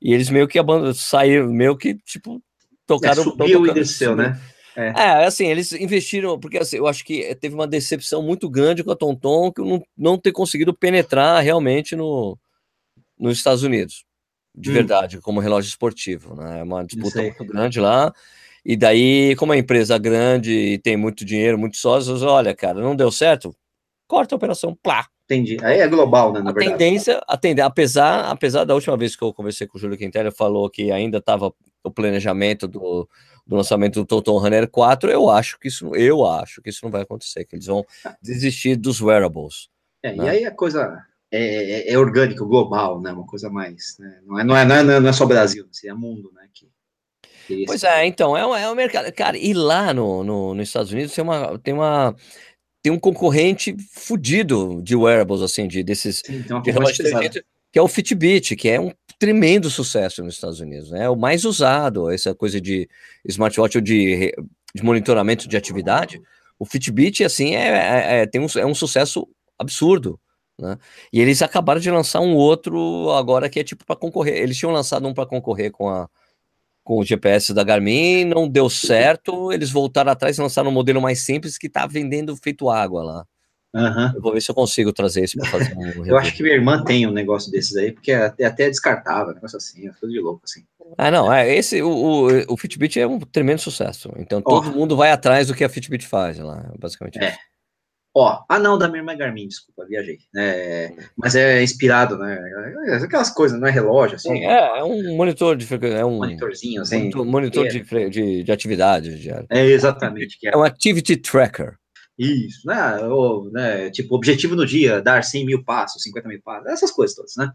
E eles meio que saíram, meio que, tipo, tocaram. É, subiu e desceu, né? É. é, assim, eles investiram, porque assim, eu acho que teve uma decepção muito grande com a Tonton, que não, não ter conseguido penetrar realmente no, nos Estados Unidos, de hum. verdade, como relógio esportivo, né? É uma disputa muito grande lá. E daí, como é uma empresa grande e tem muito dinheiro, muitos sócios, olha, cara, não deu certo, corta a operação, plá. Entendi. Aí é global, né, na a verdade. Tendência, a tendência, apesar, apesar da última vez que eu conversei com o Júlio Quintela, falou que ainda estava o planejamento do, do lançamento do Total Runner 4, eu acho que isso, eu acho que isso não vai acontecer, que eles vão desistir dos wearables. É, né? E aí a coisa é, é, é orgânico, global, né? Uma coisa mais, né? não, é, não, é, não, é, não é só Brasil, é mundo, né? Que, que pois é, então, é um, é um mercado. Cara, e lá no, no, nos Estados Unidos tem uma. Tem uma tem um concorrente fudido de wearables, assim, de desses Sim, de que é o Fitbit, que é um tremendo sucesso nos Estados Unidos, né? É o mais usado, essa coisa de smartwatch ou de, de monitoramento de atividade. O Fitbit, assim, é, é, é, tem um, é um sucesso absurdo, né? E eles acabaram de lançar um outro agora que é tipo para concorrer. Eles tinham lançado um para concorrer com a com o GPS da Garmin, não deu certo. Eles voltaram atrás e lançaram um modelo mais simples que está vendendo feito água lá. Uhum. Eu vou ver se eu consigo trazer isso para fazer um Eu acho que minha irmã tem um negócio desses aí, porque é até descartável, um negócio assim, é tudo de louco assim. Ah, não, é esse o, o, o Fitbit é um tremendo sucesso. Então todo oh. mundo vai atrás do que a Fitbit faz lá, basicamente. É. Ó, ah não, da minha irmã é Garmin, desculpa, viajei. É, mas é inspirado, né? Aquelas coisas, não é relógio, assim. É, é um monitor de é um monitorzinho, assim. Monitor, monitor de, de, de atividade diária. É exatamente. É. é um activity tracker. Isso, né? Ou, né? Tipo, objetivo no dia, dar 100 mil passos, 50 mil passos, essas coisas todas, né?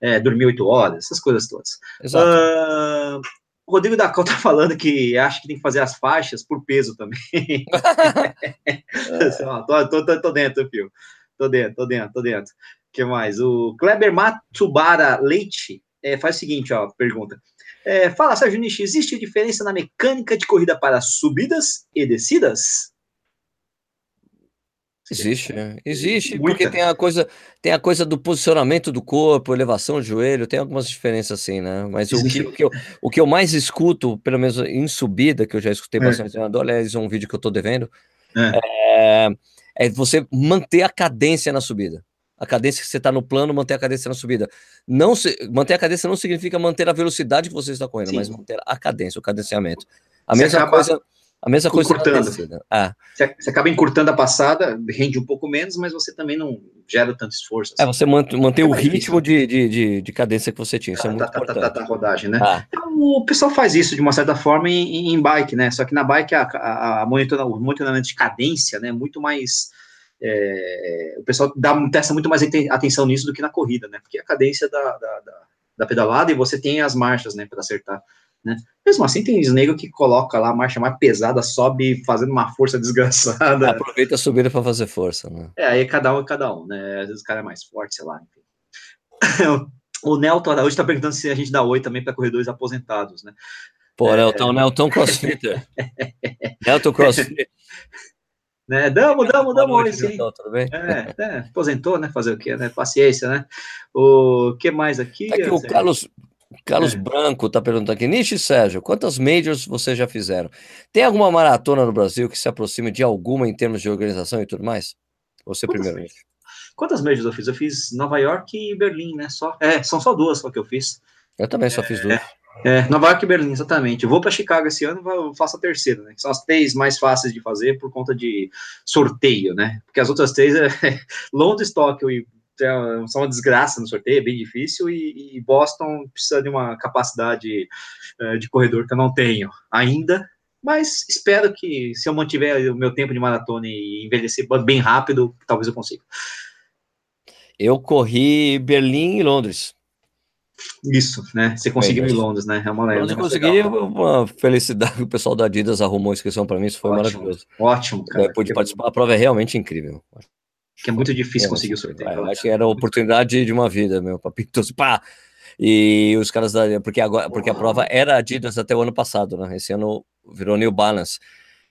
É, dormir 8 horas, essas coisas todas. Exato. Uh, o Rodrigo da Cal tá falando que acha que tem que fazer as faixas por peso também. tô, tô, tô, tô, dentro, Pio. Tô dentro, tô dentro, tô dentro. O que mais? O Kleber Matsubara Leite é, faz o seguinte, ó, pergunta. É, fala, Sérgio Nishi, existe diferença na mecânica de corrida para subidas e descidas? Existe, né? Existe, Muita. porque tem a coisa, tem a coisa do posicionamento do corpo, elevação de joelho, tem algumas diferenças assim, né? Mas o que, o que, eu, o que eu mais escuto, pelo menos em subida, que eu já escutei é. bastante aliás, um vídeo que eu estou devendo, é. é. É, você manter a cadência na subida. A cadência que você está no plano, manter a cadência na subida. Não se, manter a cadência não significa manter a velocidade que você está correndo, Sim. mas manter a cadência, o cadenciamento. A você mesma acaba... coisa a mesma coisa encurtando. Ah. Você, você, acaba encurtando a passada, rende um pouco menos, mas você também não gera tanto esforço. É, assim. É, você mantém, mantém é o ritmo de, de, de, de, cadência que você tinha. Isso tá, é muito tá, importante. Tá, tá, tá, rodagem, né? Ah. Então, o pessoal faz isso de uma certa forma em, em bike, né? Só que na bike a, a, a monitora, o monitoramento de cadência né, é muito mais. É, o pessoal dá, testa muito mais atenção nisso do que na corrida, né? Porque a cadência da, da, da da pedalada e você tem as marchas, né, para acertar. Né? Mesmo assim, tem nego que coloca lá a marcha mais pesada, sobe fazendo uma força desgraçada. Aproveita a subida para fazer força, né? É, aí cada um é cada um, né? Às vezes o cara é mais forte, sei lá. Enfim. o Nelton Araújo está perguntando se a gente dá oi também para corredores aposentados, né? Pô, é... Nelton, Nelton Crossfitter. Nelton Crossfitter. Né? Damos, damos, damos oi, sim. Tudo bem? É, é, aposentou, né? Fazer o quê, né? Paciência, né? O que mais aqui? Tá aqui o Carlos, Carlos é. Branco está perguntando aqui, Nishi Sérgio, quantas majors vocês já fizeram? Tem alguma maratona no Brasil que se aproxime de alguma em termos de organização e tudo mais? Você quantas primeiro. Majors? Quantas majors eu fiz? Eu fiz Nova York e Berlim, né? Só, é, são só duas só que eu fiz. Eu também só fiz duas. É, Nova York e Berlim, exatamente. Eu vou para Chicago esse ano, eu faço a terceira, né? Que são as três mais fáceis de fazer por conta de sorteio, né? Porque as outras três é Londres, Tóquio e são uma desgraça no sorteio, é bem difícil, e, e Boston precisa de uma capacidade uh, de corredor que eu não tenho ainda, mas espero que se eu mantiver o meu tempo de maratona e envelhecer bem rápido, talvez eu consiga. Eu corri Berlim e Londres. Isso, né? Você conseguiu em Londres, né? É uma Eu consegui uma felicidade. O pessoal da Adidas arrumou inscrição para mim, isso foi ótimo, maravilhoso. Ótimo, cara. Eu pude participar, a prova é realmente incrível que é muito difícil é, conseguir o sorteio. Eu acho que era a oportunidade de uma vida, meu. Papito, pá! E os caras da. Porque, agora, porque a prova era Adidas até o ano passado, né? Esse ano virou New Balance.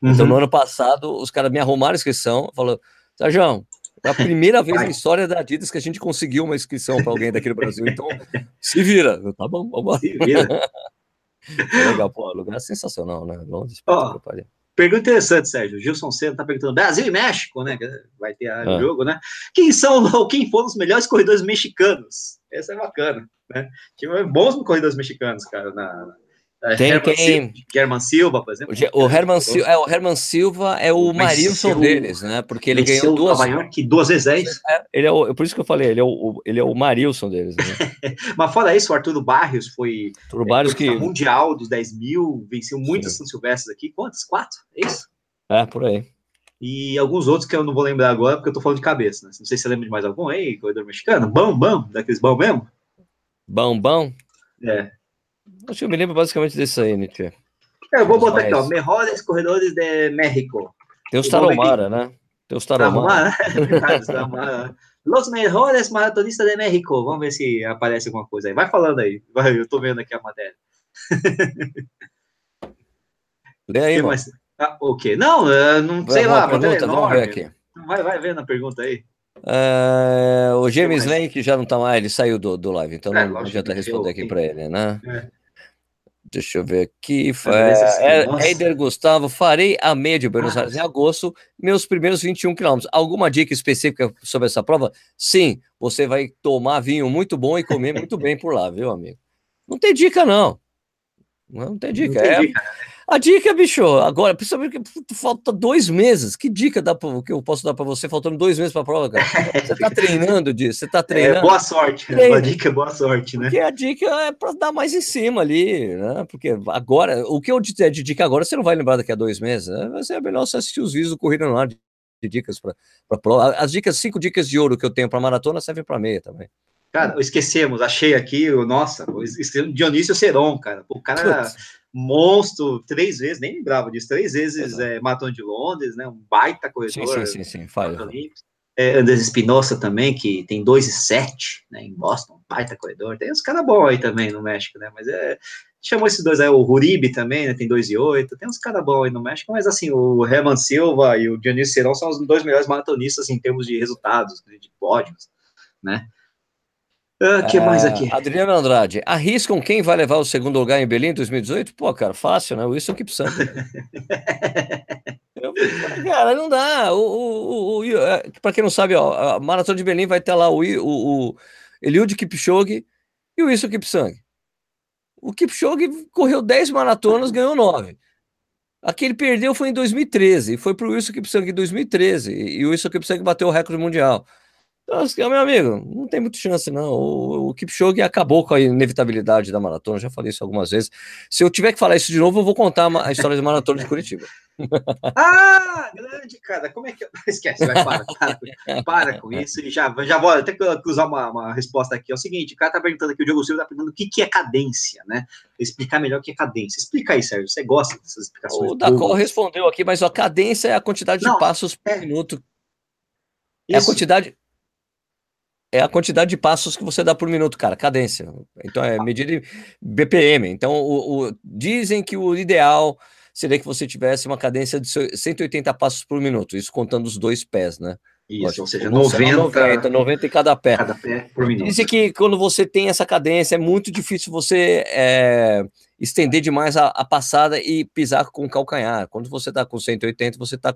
Uhum. Então, no ano passado, os caras me arrumaram a inscrição, falou: Sérgio, é a primeira vez na história da Adidas que a gente conseguiu uma inscrição para alguém daqui do Brasil. Então, se vira. Tá bom, vamos Se vira. é legal, pô, lugar é sensacional, né? Londres, oh, Pergunta interessante, Sérgio. Gilson Senna está perguntando: Brasil e México, né? Vai ter o ah. jogo, né? Quem são ou quem foram os melhores corredores mexicanos? Essa é bacana, né? Tinha bons corredores mexicanos, cara, na, tem Herman quem... Herman Silva, por exemplo. O Herman, Sil... é, o Herman Silva é o Marilson deles, né? Porque ele ganhou duas. Nova York duas vezes é isso. É, ele é o... Por isso que eu falei, ele é o, ele é o Marilson deles. Né? Mas fora isso, o Arturo Barrios foi. Arturo Barrios é, que. Mundial dos 10 mil, venceu muitas São Silvestres aqui. Quantas? Quatro? É isso? É, por aí. E alguns outros que eu não vou lembrar agora, porque eu tô falando de cabeça, né? Não sei se você lembra de mais algum aí, corredor mexicano. Bão, bão, daqueles bão mesmo? Bão, bão? É. Acho que eu me lembro basicamente desse aí, Nietzsche. É, eu vou botar aqui, ó. Melhores corredores de México. Tem os Tarahumara, né? Tem os Tarahumara. Tarahumara. Los mejores maratonistas de México. Vamos ver se aparece alguma coisa aí. Vai falando aí. Vai, eu tô vendo aqui a matéria. Lê aí, mano. Ah, o quê? Não, não sei lá. Pergunta, vamos ver aqui. Vai, vai vendo a pergunta aí. É, o James Lane, que já não tá mais, ele saiu do, do live, então é, não adianta responder aqui para ele, né? É. Deixa eu ver aqui. É, é, Eider Gustavo, farei a meia de Buenos ah. Aires em agosto, meus primeiros 21 quilômetros. Alguma dica específica sobre essa prova? Sim, você vai tomar vinho muito bom e comer muito bem por lá, viu, amigo? Não tem dica, não. Não tem dica. Não tem é, dica. A dica, bicho, agora, principalmente que falta dois meses. Que dica dá pra, que eu posso dar para você faltando dois meses para a prova, cara? Você tá treinando disso, você tá é, treinando. É, boa sorte. Treina. A dica é boa sorte, né? Porque a dica é para dar mais em cima ali, né? Porque agora, o que eu der de dica agora, você não vai lembrar daqui a dois meses. Né? Vai ser melhor você assistir os vídeos do Corrida no Ar de, de dicas para prova. As dicas, cinco dicas de ouro que eu tenho para maratona servem para meia também. Cara, esquecemos, achei aqui, nossa, Dionísio Seron, cara. O cara. Putz monstro, três vezes, nem lembrava disso, três vezes é, Maratona de Londres, né? Um baita corredor. Sim, sim, sim, sim. É, Andrés Espinosa também, que tem 2 e 7, né, em Boston, baita corredor. Tem uns caras bons aí também no México, né? Mas é. Chamou esses dois aí, o Ruribe também, né? Tem 2 e 8. Tem uns caras bons aí no México, mas assim, o Herman Silva e o Dionísio Serão são os dois melhores maratonistas em termos de resultados, de pódios, né? O uh, que mais aqui? Adriano Andrade, arriscam quem vai levar o segundo lugar em Berlim em 2018? Pô, cara, fácil, né? O Wilson Kipsang. cara, não dá. O, o, o, é, para quem não sabe, ó, a Maratona de Berlim vai ter lá o, o, o Eliud Kipchoge e o Wilson Kipsang. O Kipchoge correu 10 maratonas, ganhou 9. Aquele perdeu foi em 2013, foi para o Wilson Kipsang em 2013, e o Wilson Kipsang bateu o recorde mundial. Então, meu amigo, não tem muita chance, não. O, o Kipchoge acabou com a inevitabilidade da maratona, já falei isso algumas vezes. Se eu tiver que falar isso de novo, eu vou contar a história da maratona de Curitiba. ah, grande, cara. Como é que. Esquece, vai, para, para, para com isso e já, já vou até usar uma, uma resposta aqui. É o seguinte: o cara tá perguntando aqui, o Diogo Silva tá perguntando o que, que é cadência, né? Explicar melhor o que é cadência. Explica aí, Sérgio. Você gosta dessas explicações? O Dacol respondeu aqui, mas a cadência é a quantidade Não, de passos por é... minuto. É a quantidade. É a quantidade de passos que você dá por minuto, cara, cadência. Então é medida BPM. Então o, o, dizem que o ideal seria que você tivesse uma cadência de 180 passos por minuto, isso contando os dois pés, né? Isso, Lógico, ou seja, 90, 90, 90 em cada pé. Cada pé por minuto. Dizem que quando você tem essa cadência, é muito difícil você é, estender demais a, a, passada e pisar com o calcanhar. Quando você está com 180, você está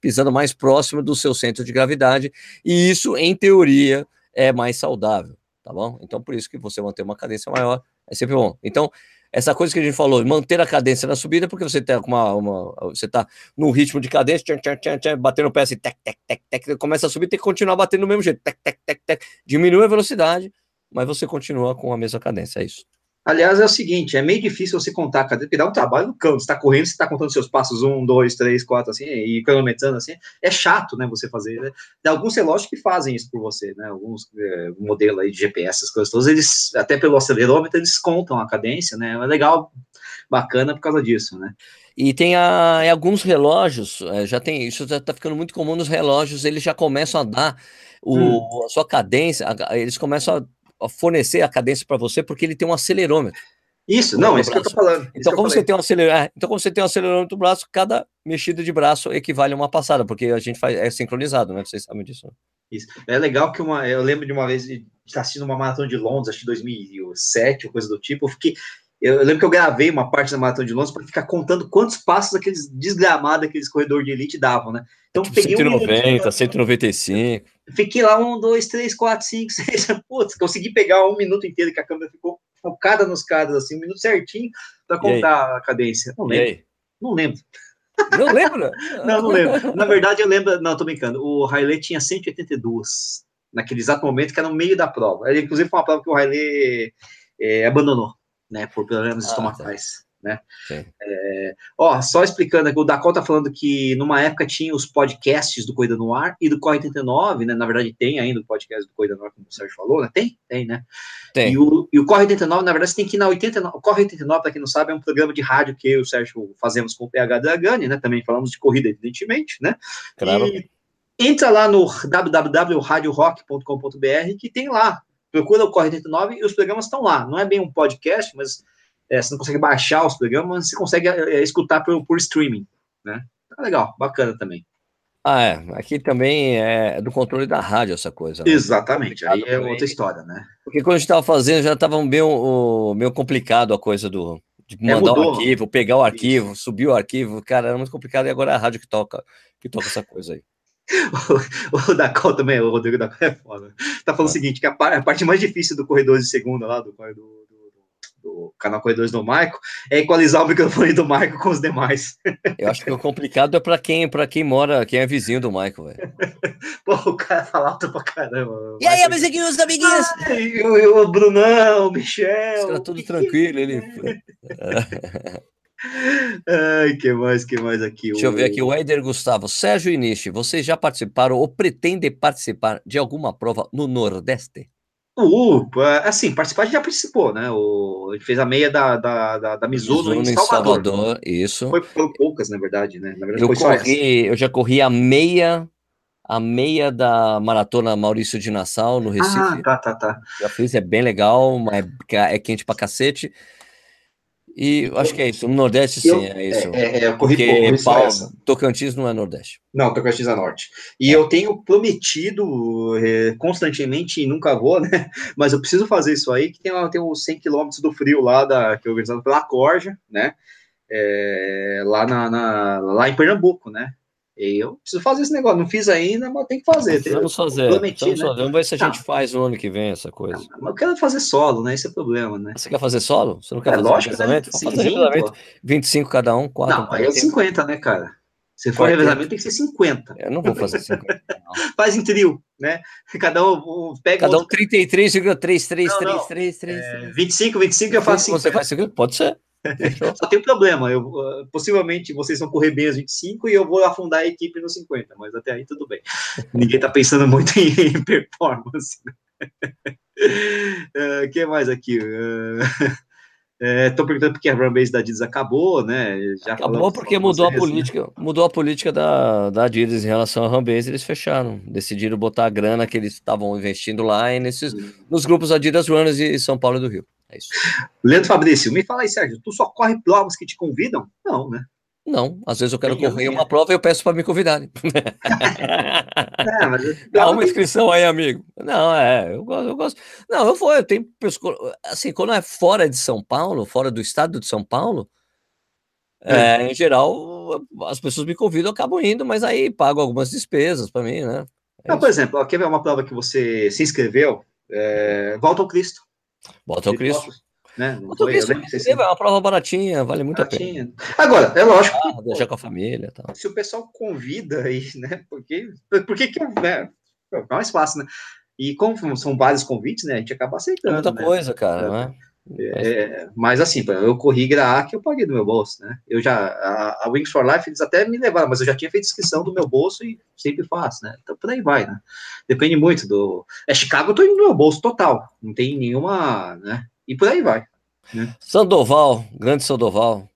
pisando mais próximo do seu centro de gravidade, e isso, em teoria, é mais saudável, tá bom? Então, por isso que você manter uma cadência maior é sempre bom. Então, essa coisa que a gente falou, manter a cadência na subida, porque você está uma, uma, você tá num ritmo de cadência, tchan, tchan, tchan, tchan, batendo o pé assim, tec, tec, tec, tec, começa a subir, tem que continuar batendo do mesmo jeito, tec, tec, tec, tec, diminui a velocidade, mas você continua com a mesma cadência, é isso. Aliás, é o seguinte, é meio difícil você contar a cadência, porque dá um trabalho no campo, você está correndo, você está contando seus passos, um, dois, três, quatro, assim, e cronometrando, assim, é chato, né, você fazer, né? Tem alguns relógios que fazem isso por você, né, alguns é, modelos aí de GPS, essas coisas todas, eles, até pelo acelerômetro, eles contam a cadência, né, é legal, bacana por causa disso, né. E tem a, alguns relógios, é, já tem, isso já está ficando muito comum nos relógios, eles já começam a dar o, hum. a sua cadência, eles começam a fornecer a cadência para você porque ele tem um acelerômetro. Isso, não, isso braço. que eu tô falando. Então, como você tem um acelerômetro, é, então, como você tem um acelerômetro no braço, cada mexida de braço equivale a uma passada, porque a gente faz, é sincronizado, né? Vocês sabem disso. Né? Isso. É legal que uma. Eu lembro de uma vez de estar assistindo uma maratona de Londres, acho que 2007, ou coisa do tipo. Eu fiquei. Eu, lembro que eu gravei uma parte da maratona de Londres para ficar contando quantos passos aqueles desgramados, aqueles corredores de elite davam, né? Então, tipo peguei 190, um 195. Fiquei lá, um, dois, três, quatro, cinco, seis. Putz, consegui pegar um minuto inteiro que a câmera ficou focada nos caras, assim, um minuto certinho, para contar a cadência. Não lembro. Não lembro. Não lembro? não, não lembro. Na verdade, eu lembro. Não, tô brincando. O Riley tinha 182 naquele exato momento, que era no meio da prova. Ele, inclusive, foi uma prova que o Riley é, abandonou, né, por problemas ah, estomacais. Tá né? É, ó, só explicando aqui, o Dakota tá falando que numa época tinha os podcasts do Corrida no Ar e do Corre 89, né? Na verdade, tem ainda o podcast do Corrida no Ar, como o Sérgio falou, né? Tem? Tem, né? Tem. E o, e o Corre 89, na verdade, você tem que ir na 89. O Corre 89, para quem não sabe, é um programa de rádio que eu e o Sérgio fazemos com o PH Dragani, né? Também falamos de corrida, evidentemente, né? Claro. E entra lá no www.radiorock.com.br que tem lá. Procura o Corre 89 e os programas estão lá. Não é bem um podcast, mas é, você não consegue baixar os programas, mas você consegue é, é, escutar por, por streaming, né? Tá legal, bacana também. Ah, é. Aqui também é do controle da rádio essa coisa. Né? Exatamente, aí é outra história, né? Porque quando a gente estava fazendo, já estava meio, meio complicado a coisa do de é, mandar é, o arquivo, pegar o arquivo, Isso. subir o arquivo, cara, era muito complicado, e agora é a rádio que toca, que toca essa coisa aí. O, o Dacol também, o Rodrigo Dacol é foda. Tá falando é. o seguinte, que a, a, parte mais difícil do corredor de segunda lá, do, do do canal Corredores do Marco, é equalizar o microfone do Marco com os demais. Eu acho que o complicado é para quem, pra quem mora, quem é vizinho do Marco, velho. Pô, o cara fala alto pra caramba. E aí, amiguinhos, amiguinhos? Ai, o, o Brunão, o Michel. Os tudo tranquilo, ele. Ai, que mais, que mais aqui? Deixa eu ver aqui, o Éder Gustavo. Sérgio Inishi, vocês já participaram ou pretendem participar de alguma prova no Nordeste? Uh, assim, participar a gente já participou, né? O, a gente fez a meia da, da, da, da Mizuno, Mizuno em Salvador. Em Salvador isso. Foi por poucas, na verdade, né? Na verdade, eu, corri, eu já corri a meia, a meia da maratona Maurício de Nassau, no Recife. Ah, tá, tá, tá. Já fiz, é bem legal, mas é quente pra cacete. E acho que é isso. No Nordeste, sim, eu, é isso. É, é, eu corri Porque Paulo, Tocantins não é Nordeste. Não, Tocantins é Norte. E é. eu tenho prometido é, constantemente, e nunca vou, né? Mas eu preciso fazer isso aí, que tem, tem os 100 quilômetros do frio lá, da, que é organizado pela Corja, né? É, lá, na, na, lá em Pernambuco, né? Eu preciso fazer esse negócio. Não fiz ainda, mas tem que fazer. Vamos fazer. Prometi, vamos, né? fazer. vamos ver se a gente faz no ano que vem essa coisa. Não, mas eu quero fazer solo, né? Esse é o problema, né? Você quer fazer solo? Você não quer é, fazer lógico, revezamento? Né? Vamos fazer revezamento. 25 cada um, 4. Não, aí é 50, né, cara? Se for revezamento, tem que ser 50. Eu não vou fazer 50. Faz em trio, né? Cada um pega. Cada um 33,333333. É, 25, 25 eu faço 50. Você faz 50? Pode ser. Só tem um problema, eu, possivelmente vocês vão correr bem as 25 e eu vou afundar a equipe nos 50, mas até aí tudo bem. Ninguém tá pensando muito em, performance. O uh, que mais aqui? Uh, Estou é, perguntando porque a Runbase da Adidas acabou, né? Já acabou porque mudou vocês, a né? política, né? mudou a política da, da Adidas em relação à Runbase, eles fecharam, decidiram botar a grana que eles estavam investindo lá e nesses, nos grupos Adidas Runners de São Paulo e do Rio. É isso. Leandro Fabrício, me fala aí, Sérgio, tu só corre provas que te convidam? Não, né? Não, às vezes eu quero Tem correr uma prova e eu peço para me convidarem. é, mas Dá uma inscrição aí, amigo. Não, é, eu gosto, eu gosto. Não, eu vou, eu tenho assim, quando é fora de São Paulo, fora do estado de São Paulo, é. É, em geral, as pessoas me convidam, eu acabo indo, mas aí pago algumas despesas para mim, né? É não, por exemplo, aqui é uma prova que você se inscreveu, é, Volta ao Cristo. Volta ao Cristo. Né? Foi, é uma prova baratinha, vale muito baratinha. a pena. Agora, é lógico. Ah, deixar com a família. Tal. Se o pessoal convida aí, né? Porque, porque que né? é mais fácil, né? E como são vários convites, né? A gente acaba aceitando. É muita né? coisa, cara, é? É, mas assim, eu corri GRAA que eu paguei do meu bolso, né? Eu já, a, a, Wings for Life, eles até me levaram, mas eu já tinha feito inscrição do meu bolso e sempre faço, né? Então por aí vai, né? Depende muito do. É Chicago, eu tô indo no meu bolso total, não tem nenhuma, né? E por aí vai. Né? Sandoval, grande Sandoval,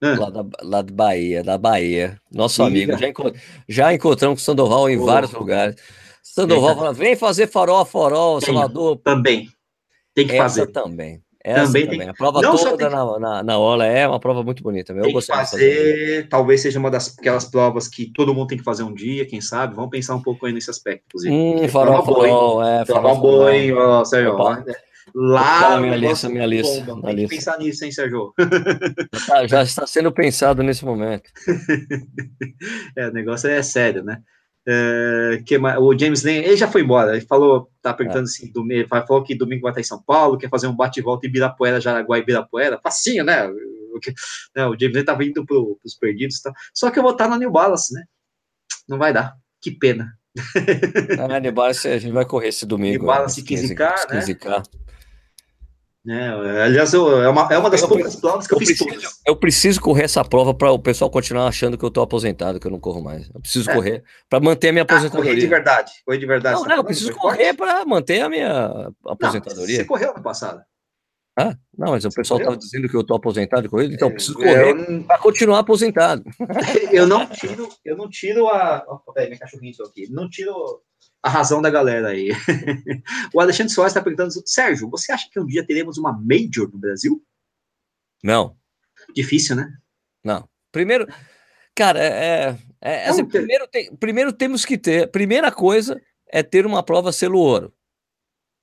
ah. lá, da, lá de Bahia, da Bahia, nosso amigo. Já, encont já encontramos com Sandoval em oh. vários lugares. Sandoval fala: vem fazer farol, farol, Salvador. Também. Tem que Essa fazer. também. Essa também, também. Tem... A prova Não toda que... na, na, na Ola é uma prova muito bonita. Eu tem que fazer, talvez seja uma das aquelas provas que todo mundo tem que fazer um dia, quem sabe. Vamos pensar um pouco aí nesse aspecto, inclusive. Hum, farol, farol, é, farol, farol, ó, sério, Lá. Minha lista, minha lista. Tem lista. que pensar nisso, hein, Sérgio? Já, já está sendo pensado nesse momento. é, o negócio é sério, né? É, que, o James Lane, ele já foi embora, ele falou, tá perguntando é. assim, domingo, falou que domingo vai estar em São Paulo, quer fazer um bate-volta em Birapuera, Jaraguá e Birapuera, facinho, né? O, né, o James Lane tá vindo pro, pros perdidos, tá? só que eu vou estar na New Balance, né? Não vai dar, que pena. Na New Balance a gente vai correr esse domingo. New Balance 15K, 15K, né? É, aliás, eu, é, uma, é uma das eu, poucas provas que eu, eu fiz preciso, Eu preciso correr essa prova para o pessoal continuar achando que eu estou aposentado, que eu não corro mais. Eu preciso é. correr para manter a minha aposentadoria. Ah, correr de verdade. Correr de verdade. Não, não, eu preciso correr para manter a minha aposentadoria. Não, você correu ano passado. Ah, não, mas o pessoal estava dizendo que eu estou aposentado de corrida, então eu preciso correr não... para continuar aposentado. eu não tiro, eu não tiro a. Oh, peraí, minha cachorrinha aqui. Não tiro a razão da galera aí. o Alexandre Soares está perguntando, Sérgio, você acha que um dia teremos uma Major no Brasil? Não. Difícil, né? Não. Primeiro, cara, é, é, é assim, primeiro, tem, primeiro temos que ter, primeira coisa é ter uma prova selo ouro.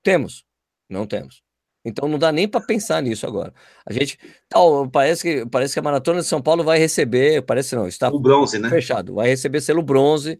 Temos? Não temos. Então não dá nem para pensar nisso agora. A gente, tal, parece que parece que a maratona de São Paulo vai receber, parece não, está o bronze, né? Fechado, vai receber selo bronze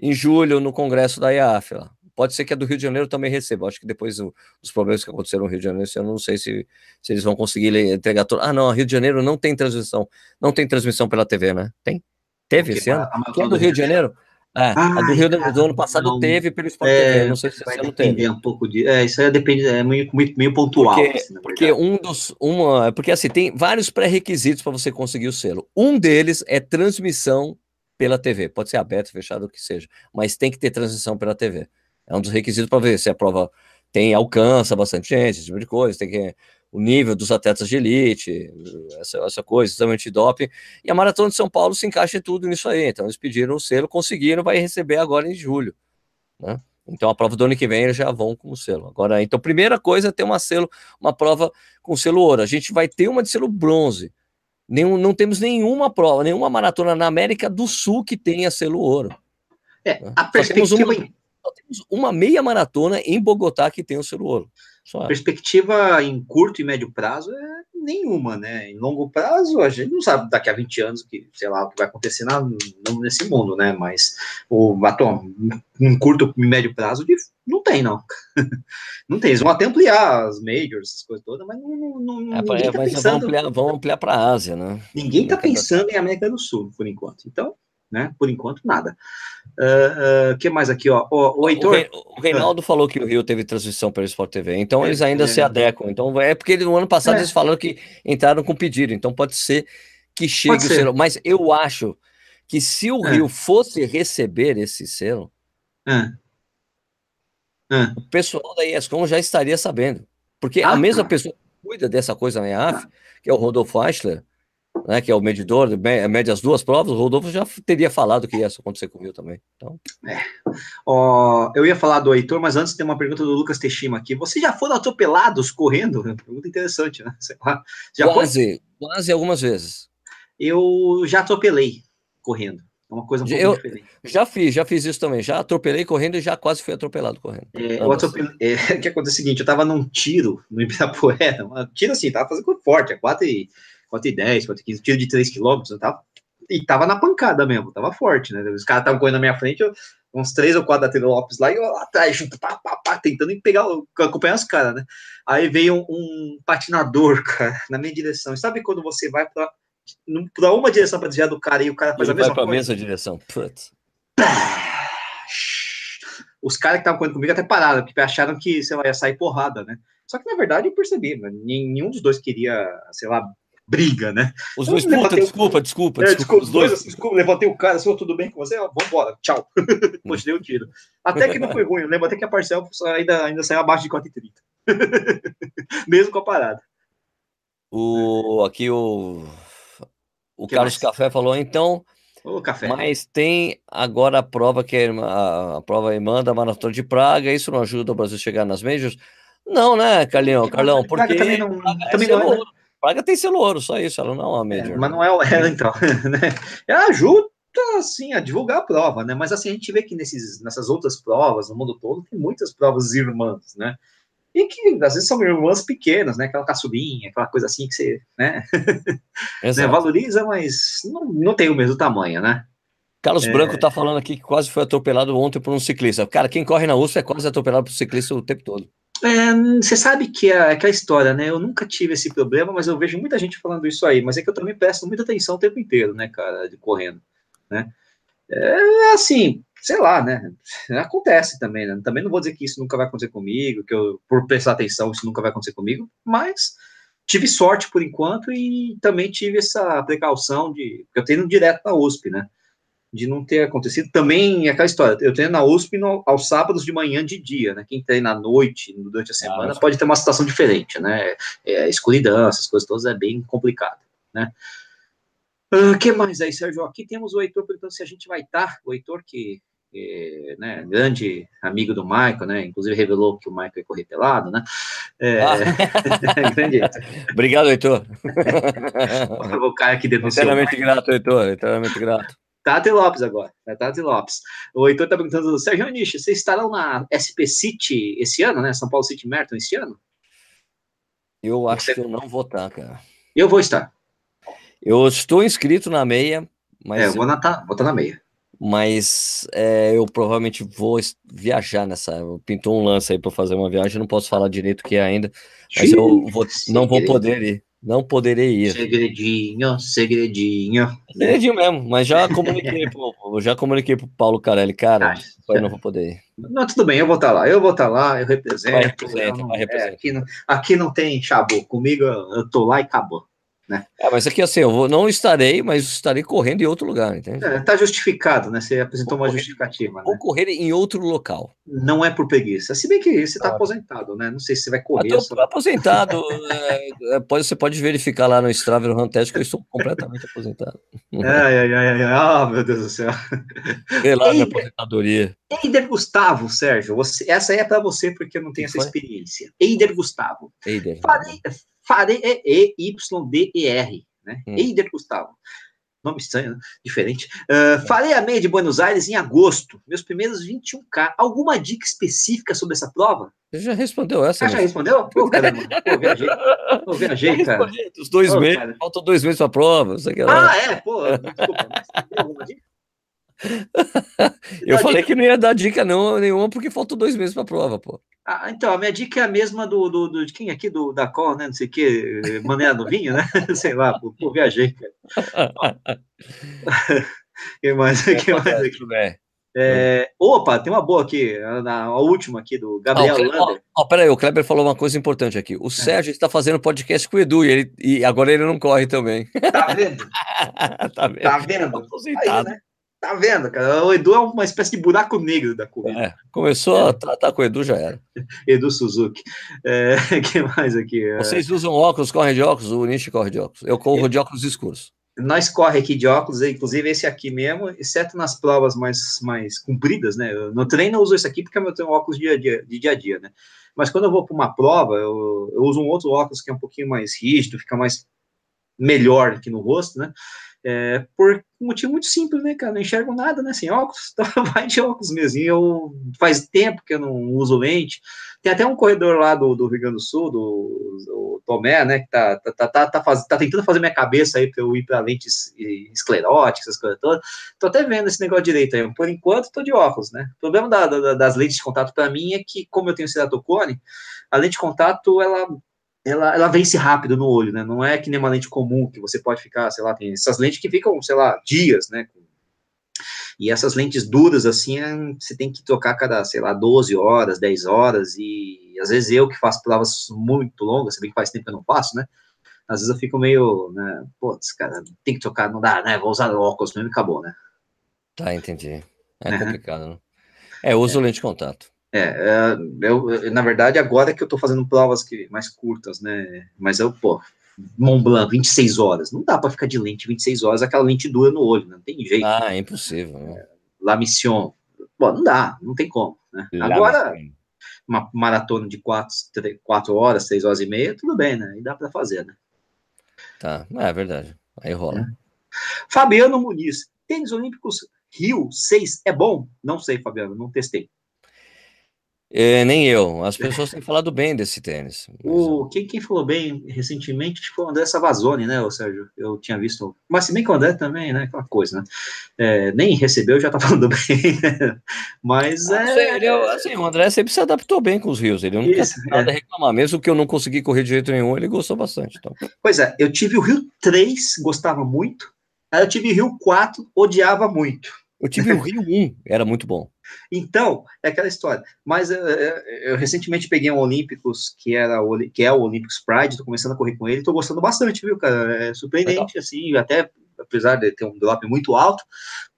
em julho no congresso da IAF. Lá. Pode ser que a do Rio de Janeiro também receba. Acho que depois o, os problemas que aconteceram no Rio de Janeiro, eu não sei se, se eles vão conseguir entregar todo. Ah, não, a Rio de Janeiro não tem transmissão. Não tem transmissão pela TV, né? Tem? Teve esse ano? Que é do Rio de Janeiro? É, ah, a do Rio do, do ano passado não, teve pelo Sport é, TV, não sei se vai depender um pouco de, é, isso aí depende, é meio, meio, meio pontual. Porque, assim, porque um dos, uma, porque assim, tem vários pré-requisitos para você conseguir o selo. Um deles é transmissão pela TV. Pode ser aberto, fechado, o que seja, mas tem que ter transmissão pela TV. É um dos requisitos para ver se a prova tem alcança bastante gente, esse tipo de coisa, tem que o nível dos atletas de elite, essa, essa coisa, exame antidoping, e a Maratona de São Paulo se encaixa em tudo nisso aí, então eles pediram o selo, conseguiram, vai receber agora em julho, né? Então a prova do ano que vem eles já vão com o selo. Agora, então, primeira coisa é ter uma selo, uma prova com selo ouro. A gente vai ter uma de selo bronze. Nenhum, não temos nenhuma prova, nenhuma maratona na América do Sul que tenha selo ouro. É, a perspectiva... Só temos, uma, temos uma meia maratona em Bogotá que tem o selo ouro. Só. Perspectiva em curto e médio prazo é nenhuma, né? Em longo prazo, a gente não sabe daqui a 20 anos que, sei lá, o que vai acontecer na, nesse mundo, né? Mas o batom, em curto e médio prazo, não tem, não. não tem. Eles vão até ampliar as majors, essas coisas todas, mas não, não, é, tá pensando... vão ampliar, vão ampliar para a Ásia, né? Ninguém está pensando em América do Sul, por enquanto. Então, né? Por enquanto, nada. O uh, uh, que mais aqui, ó? O, o Heitor... O, Reinaldo falou que o Rio teve transmissão pelo Sport TV, então é, eles ainda é, se adequam. Então é porque no ano passado é. eles falaram que entraram com pedido, então pode ser que chegue o selo. Mas eu acho que se o é. Rio fosse receber esse selo, é. É. o pessoal da ESCOM já estaria sabendo. Porque ah, a mesma tá. pessoa que cuida dessa coisa na EAF, que é o Rodolfo Eichler, né, que é o medidor, mede as duas provas, o Rodolfo já teria falado que ia acontecer comigo também. Então... É. Oh, eu ia falar do Heitor, mas antes tem uma pergunta do Lucas Teixeira aqui. Vocês já foram atropelados correndo? Pergunta interessante, né? Já quase, foi? quase algumas vezes. Eu já atropelei correndo. É uma coisa um pouco eu diferente. Já fiz, já fiz isso também. Já atropelei correndo e já quase fui atropelado correndo. É, eu atropelei, é, o que aconteceu é o seguinte, eu tava num tiro no Ibirapuera, um tiro assim, tava fazendo forte, é 4 e, 4 e 10, 4 e 15, tiro de 3 km, eu tava, e tava na pancada mesmo, tava forte, né? Os caras estavam correndo na minha frente, eu, uns três ou quatro da Taylor Lopes lá, e eu lá atrás, junto, pá, pá, pá, tentando pegar, acompanhar os caras, né? Aí veio um, um, patinador, cara, na minha direção. E sabe quando você vai pra para uma direção para desviar do cara e o cara faz Ele a mesma vai coisa. mesma direção. Putz. Os caras que estavam correndo comigo até pararam, porque acharam que, sei lá, ia sair porrada, né? Só que, na verdade, eu percebi, né? nenhum dos dois queria, sei lá, briga, né? Os dois, puta, desculpa, desculpa, é, desculpa, os dois, desculpa, levantei o cara, assim, tudo bem com você? Vambora, tchau. Depois dei o um tiro. Até que não foi ruim, eu lembro até que a parcela ainda, ainda saiu abaixo de 4,30. Mesmo com a parada. O, aqui o o que Carlos mais? Café falou, então. Ô, café. Mas tem agora a prova que é a, a prova irmã da Maratona de Praga, isso não ajuda o Brasil a chegar nas majors? Não, né, Carlinhos? Carlão, porque Praga também não, Praga é também não é, né? Praga tem selo ouro, só isso, ela não é uma major. É, mas não é ela, então. Né? Ela ajuda, assim, a divulgar a prova, né? Mas assim, a gente vê que nesses, nessas outras provas, no mundo todo, tem muitas provas irmãs, né? E que às vezes são irmãs pequenas, né? Aquela caçulinha, aquela coisa assim que você, né? né? Valoriza, mas não, não tem o mesmo tamanho, né? Carlos é... Branco tá falando aqui que quase foi atropelado ontem por um ciclista. Cara, quem corre na USP é quase atropelado por um ciclista o tempo todo. É, você sabe que é aquela história, né? Eu nunca tive esse problema, mas eu vejo muita gente falando isso aí. Mas é que eu também presto muita atenção o tempo inteiro, né, cara, de correndo, né? É assim, sei lá, né? Acontece também, né? Também não vou dizer que isso nunca vai acontecer comigo, que eu, por prestar atenção, isso nunca vai acontecer comigo, mas tive sorte por enquanto e também tive essa precaução de. Eu tenho direto na USP, né? De não ter acontecido. Também aquela história, eu tenho na USP no, aos sábados de manhã de dia, né? Quem treina à noite, durante a ah, semana, ah, pode ter uma situação diferente, né? É, escuridão, essas coisas todas é bem complicado, né? O uh, ah, que mais aí, Sérgio? Aqui temos o Heitor perguntando se a gente vai estar. O Heitor, que é, né, grande amigo do Michael, né? Inclusive revelou que o Michael é correr pelado, né? É, ah. grande. Obrigado, Heitor. o cara que denunciou. Eternamente grato, Heitor. Eternamente grato. Tati Lopes agora, é Tati Lopes. O Heitor está perguntando, Sérgio Anish, vocês estarão na SP City esse ano, né? São Paulo City Marathon esse ano? Eu acho Você... que eu não vou estar, cara. Eu vou estar. Eu estou inscrito na meia, mas. É, eu vou, na, tá, vou estar na meia. Mas é, eu provavelmente vou viajar nessa. Pintou um lance aí para fazer uma viagem, não posso falar direito que é ainda, mas eu vou, não vou poder ir. Não poderei ir. Segredinho, segredinho. Segredinho mesmo, mas já comuniquei pro, já comuniquei pro Paulo Carelli, cara, ah, eu não vou poder ir. Não, tudo bem, eu vou estar tá lá, eu vou estar tá lá, eu represento. Vai, representa, vai, representa. É, aqui, não, aqui não tem chabu, comigo eu tô lá e acabou. Né? É, mas aqui assim, eu vou, não estarei, mas estarei correndo em outro lugar, entende? É, tá justificado, né? Você apresentou vou uma correr, justificativa. Vou né? correr em outro local. Não é por preguiça. Se bem que você está ah. aposentado, né? Não sei se você vai correr. Eu tô aposentado. é, é, pode, você pode verificar lá no Strava no Rantes que eu estou completamente aposentado. Ai, ai, ai, ai, ah, meu Deus do céu. Sei lá, minha aposentadoria. Eider Gustavo, Sérgio, você, essa aí é para você porque eu não tenho essa experiência. Eider Gustavo. Eider. Falei, Farei é E-Y-D-E-R, né? Hum. Eider Gustavo. Nome estranho, né? diferente. Uh, farei a meia de Buenos Aires em agosto, meus primeiros 21K. Alguma dica específica sobre essa prova? Você já respondeu essa. Ah, já respondeu? Pô, caramba. Pô, viajei. Pô, viajei, cara. Os dois Pô, meses. Cara. Faltam dois meses para a prova. Ah, é? Pô, desculpa. Mas tem alguma dica? eu falei que não ia dar dica não, nenhuma, porque faltam dois meses para a prova, pô. Ah, então, a minha dica é a mesma do, do, do de quem aqui, do, da Cor, né? Não sei o que, Mané do Vinho, né? sei lá, pô, pô viajei, cara. que mais? que mais aqui? É, opa, tem uma boa aqui, a, a última aqui do Gabriel ah, Lander. Ó, peraí, o Kleber falou uma coisa importante aqui. O é. Sérgio está fazendo podcast com o Edu e, ele, e agora ele não corre também. Tá vendo? tá vendo? Tá vendo? Aí, né? Tá vendo, cara? O Edu é uma espécie de buraco negro da corrida. É, começou é. a tratar com o Edu, já era. Edu Suzuki. É, que mais aqui? É. Vocês usam óculos, correm de óculos? O Nishi corre de óculos. Eu corro de óculos escuros. Nós corre aqui de óculos, inclusive esse aqui mesmo, exceto nas provas mais, mais compridas, né? No treino eu uso esse aqui porque eu tenho óculos de, de, de dia a dia, né? Mas quando eu vou para uma prova, eu, eu uso um outro óculos que é um pouquinho mais rígido, fica mais melhor aqui no rosto, né? É, por um motivo muito simples, né, cara? Não enxergo nada, né? Sem óculos, então vai de óculos mesmo. E eu faz tempo que eu não uso lente. Tem até um corredor lá do, do Rio Grande do Sul, do, do Tomé, né? Que tá, tá, tá, tá, tá, faz, tá tentando fazer minha cabeça aí para eu ir para lentes escleróticas, essas coisas todas. Tô até vendo esse negócio direito aí. Por enquanto, tô de óculos, né? O problema da, da, das lentes de contato para mim é que, como eu tenho ceratocone, a lente de contato, ela ela, ela vence rápido no olho, né? Não é que nem uma lente comum, que você pode ficar, sei lá, tem essas lentes que ficam, sei lá, dias, né? E essas lentes duras, assim, é, você tem que trocar cada, sei lá, 12 horas, 10 horas, e às vezes eu que faço provas muito longas, se bem que faz tempo que eu não faço, né? Às vezes eu fico meio, né, putz, cara, tem que trocar, não dá, né? Vou usar óculos mesmo e acabou, né? Tá, entendi. É complicado, né? É, eu uso é. lente de contato. É, é, eu, na verdade, agora que eu tô fazendo provas que, mais curtas, né? Mas eu, pô, Mont Blanc, 26 horas. Não dá para ficar de lente 26 horas, aquela lente dura no olho, não tem jeito. Ah, é impossível. Né? La Mission. Pô, não dá, não tem como. Né? Agora, uma maratona de 4, 3, 4 horas, 6 horas e meia, tudo bem, né? E dá para fazer, né? Tá, é verdade. Aí rola. É. Fabiano Muniz, tênis olímpicos Rio 6 é bom? Não sei, Fabiano, não testei. É, nem eu. As pessoas têm falado bem desse tênis. O, quem, quem falou bem recentemente foi o André Savazone, né, o Sérgio? Eu tinha visto. Mas se bem que o André também, né? Aquela coisa, né? É, nem recebeu, já tá falando bem. Né? Mas ah, é. Ele, é, assim, o André sempre se adaptou bem com os rios. Ele nunca Isso, tem nada é. a reclamar. Mesmo que eu não consegui correr de jeito nenhum, ele gostou bastante. Então. Pois é, eu tive o Rio 3, gostava muito. Aí eu tive o Rio 4, odiava muito. Eu tive o Rio 1, era muito bom. Então, é aquela história. Mas eu, eh, eh, eu, recentemente peguei um Olímpicos, que, era que é o Olímpicos Pride, tô começando a correr com ele, tô gostando bastante, viu, cara? É surpreendente, Legal. assim, até apesar de ter um drop muito alto,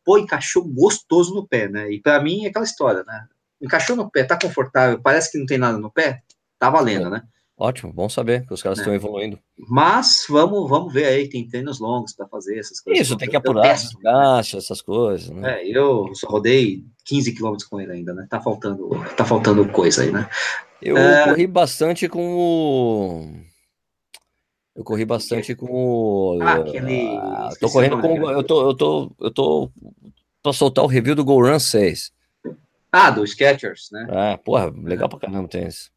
pô, encaixou gostoso no pé, né? E para mim é aquela história, né? Encaixou no pé, tá confortável, parece que não tem nada no pé, tá valendo, é. né? Ótimo, bom saber que os caras estão é. evoluindo. Mas vamos, vamos ver aí, tem treinos longos para fazer essas coisas. Isso, tem que apurar as caixas, essas coisas. Né? É, eu só rodei 15 quilômetros com ele ainda, né? Tá faltando, tá faltando coisa aí, né? Eu é... corri bastante com o. Eu corri bastante com o. Ah, aquele. Ah, tô correndo com. Eu tô, eu tô, eu tô pra soltar o review do Go Run 6. Ah, do Sketchers, né? É, porra, legal pra caramba tem esse.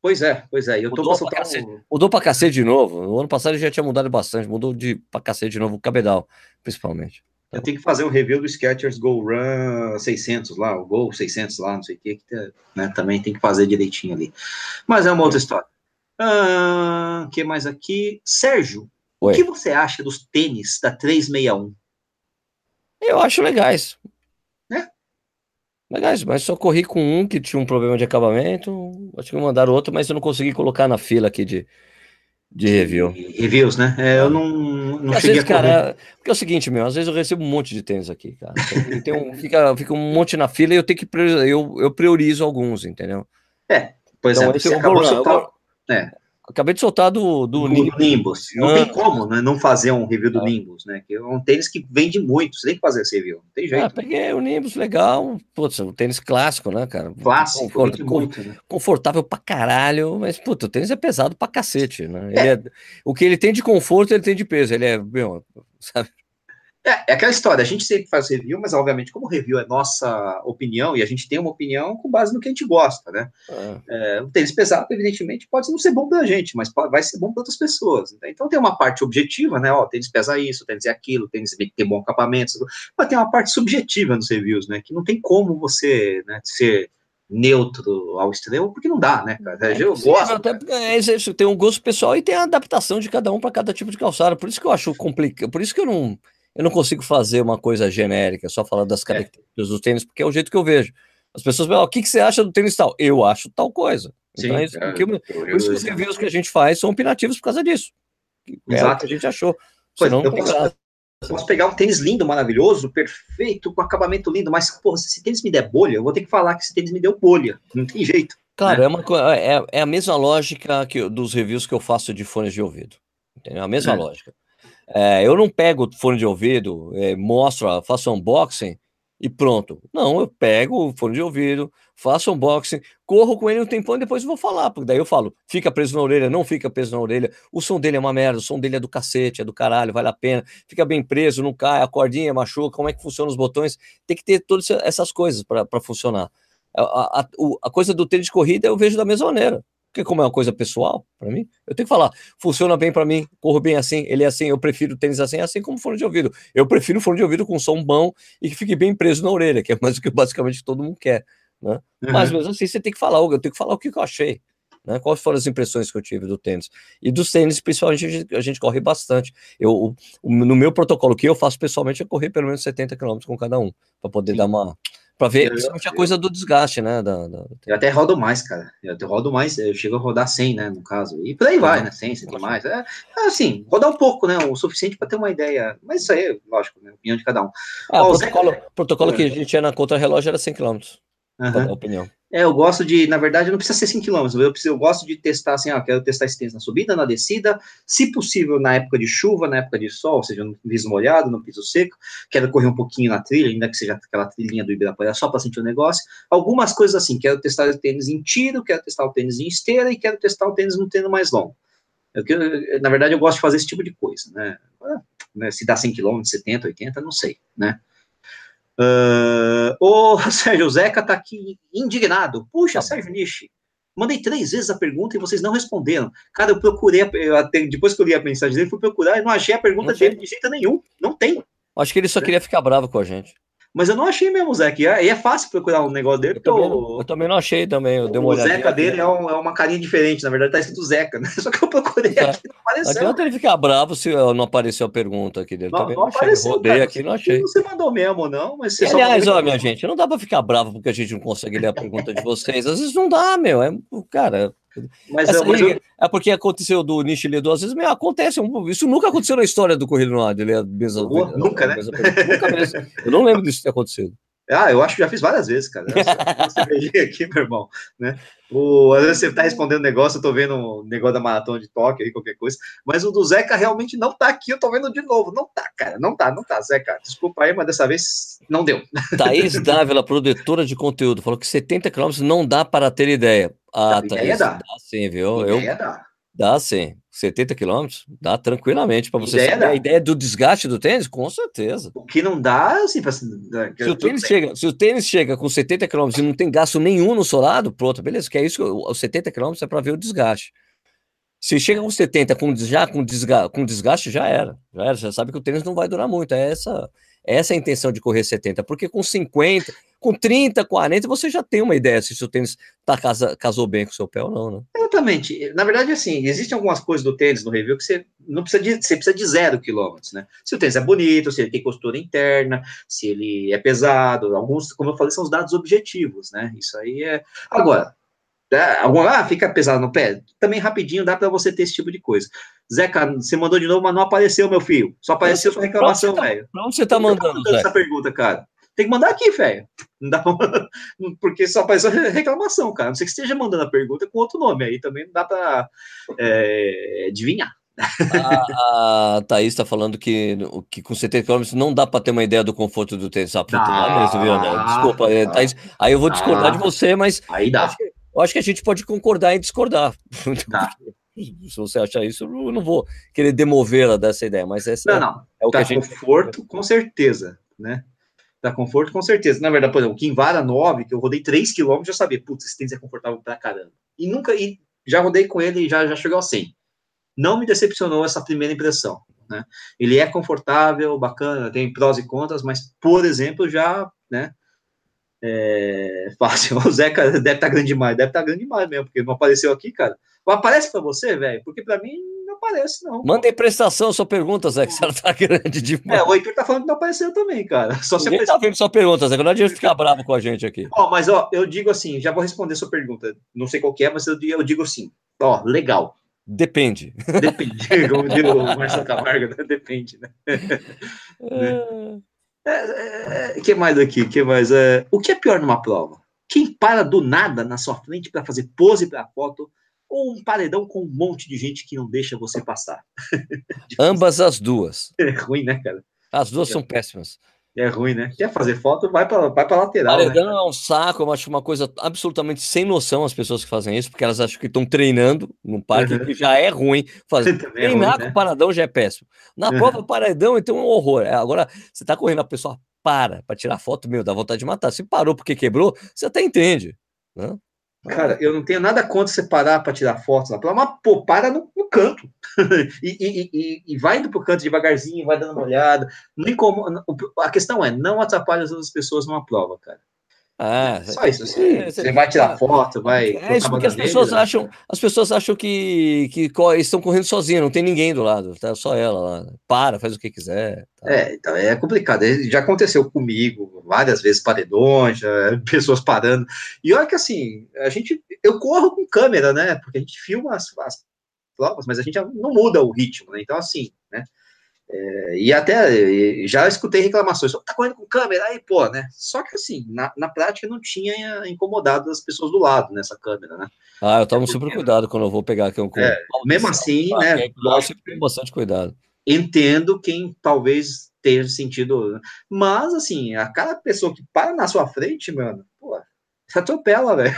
Pois é, pois é. Eu tô mudou, pra cacete, um... mudou pra cacete de novo. No ano passado já tinha mudado bastante, mudou de pra cacete de novo o cabedal, principalmente. Eu tenho que fazer um review do Skechers Go Run 600 lá, o Go 600 lá, não sei o que, que né, também tem que fazer direitinho ali. Mas é uma outra história. O ah, que mais aqui? Sérgio, Oi. o que você acha dos tênis da 361? Eu acho legais. Legais, mas só corri com um que tinha um problema de acabamento. Acho que mandaram outro, mas eu não consegui colocar na fila aqui de, de review. Reviews, né? É, eu não, não às vezes, cara, porque é o seguinte, meu, às vezes eu recebo um monte de tênis aqui, cara. Então, tem um, fica, fica um monte na fila e eu tenho que eu, eu priorizo alguns, entendeu? É, pois então, é, você acabou de soltar... É, Acabei de soltar do, do, do Nimbus. Nimbus. Não ah. tem como né, não fazer um review do ah. Nimbus, né? Que é um tênis que vende muito, você tem que fazer esse review, não tem jeito. Ah, peguei o Nimbus, legal. Putz, um tênis clássico, né, cara? Clássico, Confort, muito, né? Confortável pra caralho, mas, puta, o tênis é pesado pra cacete, né? É. É, o que ele tem de conforto, ele tem de peso. Ele é, meu, sabe? É, é, aquela história, a gente sempre faz review, mas obviamente, como review é nossa opinião, e a gente tem uma opinião com base no que a gente gosta, né? É. É, o tênis pesado, evidentemente, pode não ser bom pra gente, mas pode, vai ser bom para outras pessoas. Né? Então tem uma parte objetiva, né? Ó, tênis pesa isso, tênis é aquilo, tênis tem que ter bom acabamento, mas tem uma parte subjetiva nos reviews, né? Que não tem como você né, ser neutro ao extremo, porque não dá, né, cara? É, eu gosto. Até, é, tem um gosto pessoal e tem a adaptação de cada um para cada tipo de calçado. Por isso que eu acho complicado, por isso que eu não Eu não consigo fazer uma coisa genérica, só falar das é. características é. do tênis, porque é o jeito que eu vejo. As pessoas falam, o que, que você acha do tênis tal? Eu acho tal coisa. Sim, então, é isso, é, porque, por isso que os reviews que a gente faz são opinativos por causa disso. Exato. É o que a gente achou. Pois, Senão, eu posso, posso, pegar um tênis lindo, maravilhoso, perfeito, com acabamento lindo, mas, porra, se esse tênis me der bolha, eu vou ter que falar que esse tênis me deu bolha. Não tem jeito. Claro, né? é, uma, é, é a mesma lógica que, dos reviews que eu faço de fones de ouvido. Entendeu? A mesma é. lógica. É, eu não pego fone de ouvido, é, mostro, faço unboxing e pronto. Não, eu pego o fone de ouvido, faço unboxing, corro com ele um tempão e depois vou falar, porque daí eu falo, fica preso na orelha, não fica preso na orelha, o som dele é uma merda, o som dele é do cacete, é do caralho, vale a pena, fica bem preso, não cai, a cordinha machuca, como é que funciona os botões, tem que ter todas essas coisas para funcionar. A, a, a, coisa do tênis de corrida eu vejo da mesma maneira. Porque como é uma coisa pessoal, para mim, eu tenho que falar, funciona bem para mim, corro bem assim, ele é assim, eu prefiro tênis assim, assim como fone de ouvido. Eu prefiro fone de ouvido com som bom e que fique bem preso na orelha, que é mais o que basicamente todo mundo quer. Né? Uhum. Mas mesmo assim, você tem que falar, eu tenho que falar o que eu achei. Né? Quais foram as impressões que eu tive do tênis? E dos tênis, principalmente, a gente, a gente corre bastante. Eu, o, no meu protocolo que eu faço pessoalmente é correr pelo menos 70 km com cada um, para poder Sim. dar uma Pra ver, principalmente a coisa do desgaste, né? Da, da... Eu até rodo mais, cara. Eu até rodo mais, eu chego a rodar 100, né? No caso. E por aí vai, né? 100, 100 mais. É, é, assim, rodar um pouco, né? O suficiente para ter uma ideia. Mas isso aí, lógico, né? Opinião de cada um. Ah, o protocolo, Zé... protocolo que a gente tinha na contra-relógio era 100 km. Uhum. opinião. É, eu gosto de, na verdade, não precisa ser 5 km, eu, preciso, eu gosto de testar assim, ó, quero testar esse tênis na subida, na descida, se possível na época de chuva, na época de sol, ou seja, no piso molhado, no piso seco, quero correr um pouquinho na trilha, ainda que seja aquela trilhinha do Ibirapuera, só para sentir o negócio, algumas coisas assim, quero testar o tênis em tiro, quero testar o tênis em esteira e quero testar o tênis no treino mais longo. Eu, na verdade, eu gosto de fazer esse tipo de coisa, né, né se dá 100 km, 70, 80, não sei, né, Uh, o Sérgio Zeca tá aqui indignado. Puxa, Sérgio Nishi, mandei três vezes a pergunta e vocês não responderam. Cara, eu procurei, depois que eu li a mensagem dele, fui procurar e não achei a pergunta dele de jeito nenhum. Não tem. Acho que ele só queria ficar bravo com a gente. Mas eu não achei mesmo, Zé, que é, e é fácil procurar um negócio dele. Eu, também, eu, eu também não achei também. Eu dei uma o Zeca dele é, um, é, uma carinha diferente, na verdade tá escrito Zeca, né? Só que eu procurei é. aqui, não apareceu. Não adianta ele ficar bravo se não apareceu a pergunta aqui dele. Não, também não, não apareceu, Rodei cara, aqui, não achei. Você mandou mesmo, não, mas Aliás, ó, minha gente, não dá pra ficar bravo porque a gente não consegue ler a pergunta de vocês. Às vezes não dá, meu. É, cara, mas, Essa, mas eu... É porque aconteceu do Nishi duas vezes, mas acontece. Isso nunca aconteceu na história do Correio no Ar. Ele é mesmo, nunca, né? nunca mesmo. Eu não lembro disso ter acontecido. Ah, eu acho que já fiz várias vezes, cara. Você aqui, meu irmão, né? O, às vezes você tá respondendo negócio, eu tô vendo o um negócio da maratona de Tóquio aí, qualquer coisa, mas o do Zeca realmente não tá aqui, eu tô vendo de novo. Não tá, cara, não tá, não tá, Zeca. Desculpa aí, mas dessa vez não deu. Thaís Dávila, produtora de conteúdo, falou que 70 km não dá para ter ideia. Ah, Thaís, ideia dá. dá sim, viu? Ideia eu, dá. Dá sim. 70 quilômetros, dá tranquilamente para você ideia saber a ideia do desgaste do tênis, com certeza. O que não dá, assim, pra... se, o tênis chega, se o tênis chega com 70 quilômetros e não tem gasto nenhum no solado, pronto, beleza, que é isso, os 70 quilômetros é para ver o desgaste. Se chega com 70 com, já com, desga, com desgaste, já era, já era, já sabe que o tênis não vai durar muito, é essa, é essa a intenção de correr 70, porque com 50, com 30, 40, você já tem uma ideia se o seu tênis tá, casa, casou bem com o seu pé ou não, né? Exatamente. Na verdade, assim, existem algumas coisas do tênis no review que você não precisa de, você precisa de zero quilômetros, né? Se o tênis é bonito, se ele tem costura interna, se ele é pesado, alguns, como eu falei, são os dados objetivos, né? Isso aí é. Agora, é, alguma, ah, fica pesado no pé? Também rapidinho dá para você ter esse tipo de coisa. Zeca, você mandou de novo, mas não apareceu, meu filho. Só apareceu sua reclamação, velho. Pra onde você tá mandando, tá essa pergunta, cara? Tem que mandar aqui, velho. Não dá pra... Porque só apareceu reclamação, cara. Não sei que esteja mandando a pergunta com outro nome. Aí também não dá pra é, adivinhar. A, a Thaís está falando que, que com 70 km não dá para ter uma ideia do conforto do tênis. Ah, ah? Desculpa, é, Thaís. Aí eu vou discordar ah, de você, mas. Aí dá. Acho que, eu acho que a gente pode concordar em discordar. Tá. Se você achar isso, eu não vou querer demovê-la dessa ideia, mas essa não, não. é o tá que a gente. Conforto, com certeza, né? Dá conforto, com certeza. Na verdade, por exemplo, o Kinvara 9, que eu rodei 3 km, já sabia, putz, esse tênis é confortável pra caramba. E nunca, e já rodei com ele e já, já chegou a 100. Não me decepcionou essa primeira impressão. Né? Ele é confortável, bacana, tem prós e contras, mas, por exemplo, já, né, é fácil. O Zeca deve estar tá grande demais, deve estar tá grande demais mesmo, porque não apareceu aqui, cara. Aparece para você, velho? Porque para mim aparece, não. Mandem prestação sua pergunta, Zé, que você tá grande demais. É, o Heitor tá falando que não apareceu também, cara. Só Ninguém tá vendo sua pergunta, Zé, que não adianta ficar bravo com a gente aqui. Ó, mas ó, eu digo assim, já vou responder sua pergunta. Não sei qual é, mas eu, eu digo assim, ó, legal. Depende. Depende, como diz o Marcelo Camargo, né? Depende, né? É... É, é, que mais aqui? Que mais? É, o que é pior numa prova? Quem para do nada na sua frente para fazer pose para foto ou um paredão com um monte de gente que não deixa você passar? Ambas as duas. É ruim, né, cara? As duas é. são péssimas. É ruim, né? Quer fazer foto, vai para vai lateral. Paredão né? é um saco, eu acho uma coisa absolutamente sem noção as pessoas que fazem isso, porque elas acham que estão treinando no parque, uhum. que já é ruim. Fazer. É Treinar ruim, né? com paradão já é péssimo. Na uhum. prova, paredão, então é um horror. É, agora, você tá correndo, a pessoa para para tirar foto, meu, dá vontade de matar. Se parou porque quebrou, você até entende. Né? Cara, eu não tenho nada contra você parar para tirar fotos lá, mas pô, para no, no canto e, e, e, e, vai indo pro canto devagarzinho, vai dando uma olhada. Não incomoda, a questão é, não atrapalhe as outras pessoas numa prova, cara. Ah, só isso. Assim, é, você vai tirar foto, vai. É isso porque as pessoas acham, as pessoas acham que, que estão correndo sozinhas, não tem ninguém do lado, tá só ela lá. Para, faz o que quiser. Tá. É, então é complicado. Já aconteceu comigo várias vezes paredões, pessoas parando. E olha que assim, a gente, eu corro com câmera, né? Porque a gente filma as, as provas, mas a gente não muda o ritmo, né? Então assim, né? É, e até já escutei reclamações, tá correndo com câmera, aí pô, né? Só que assim, na, na prática não tinha incomodado as pessoas do lado nessa câmera, né? Ah, eu tomo super cuidado quando eu vou pegar aqui um é, Mesmo assim, né? Eu sempre tenho bastante cuidado. Entendo quem talvez tenha sentido, né? mas assim, a cada pessoa que para na sua frente, mano, pô, atropela, velho.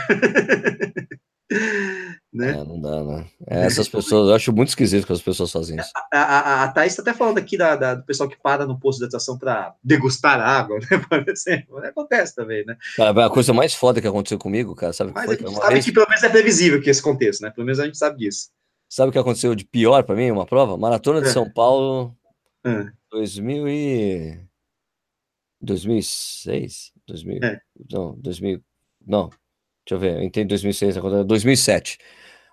Né? É, não dá, né? É, essas pessoas, eu acho muito esquisito que as pessoas fazem isso. A, a, a Thaís está até falando aqui da, da, do pessoal que para no posto de atração para degustar água, né? Por exemplo. Acontece também, né? A coisa mais foda que aconteceu comigo, cara, sabe? Mas foi, a gente sabe vez... que pelo menos é previsível que isso aconteça, né? Pelo menos a gente sabe disso. Sabe o que aconteceu de pior para mim? Uma prova? Maratona de é. São Paulo, é. 2000 e... 2006? 2000... É. Não, 2000... Não, deixa eu ver, eu entendo 2006, 2007.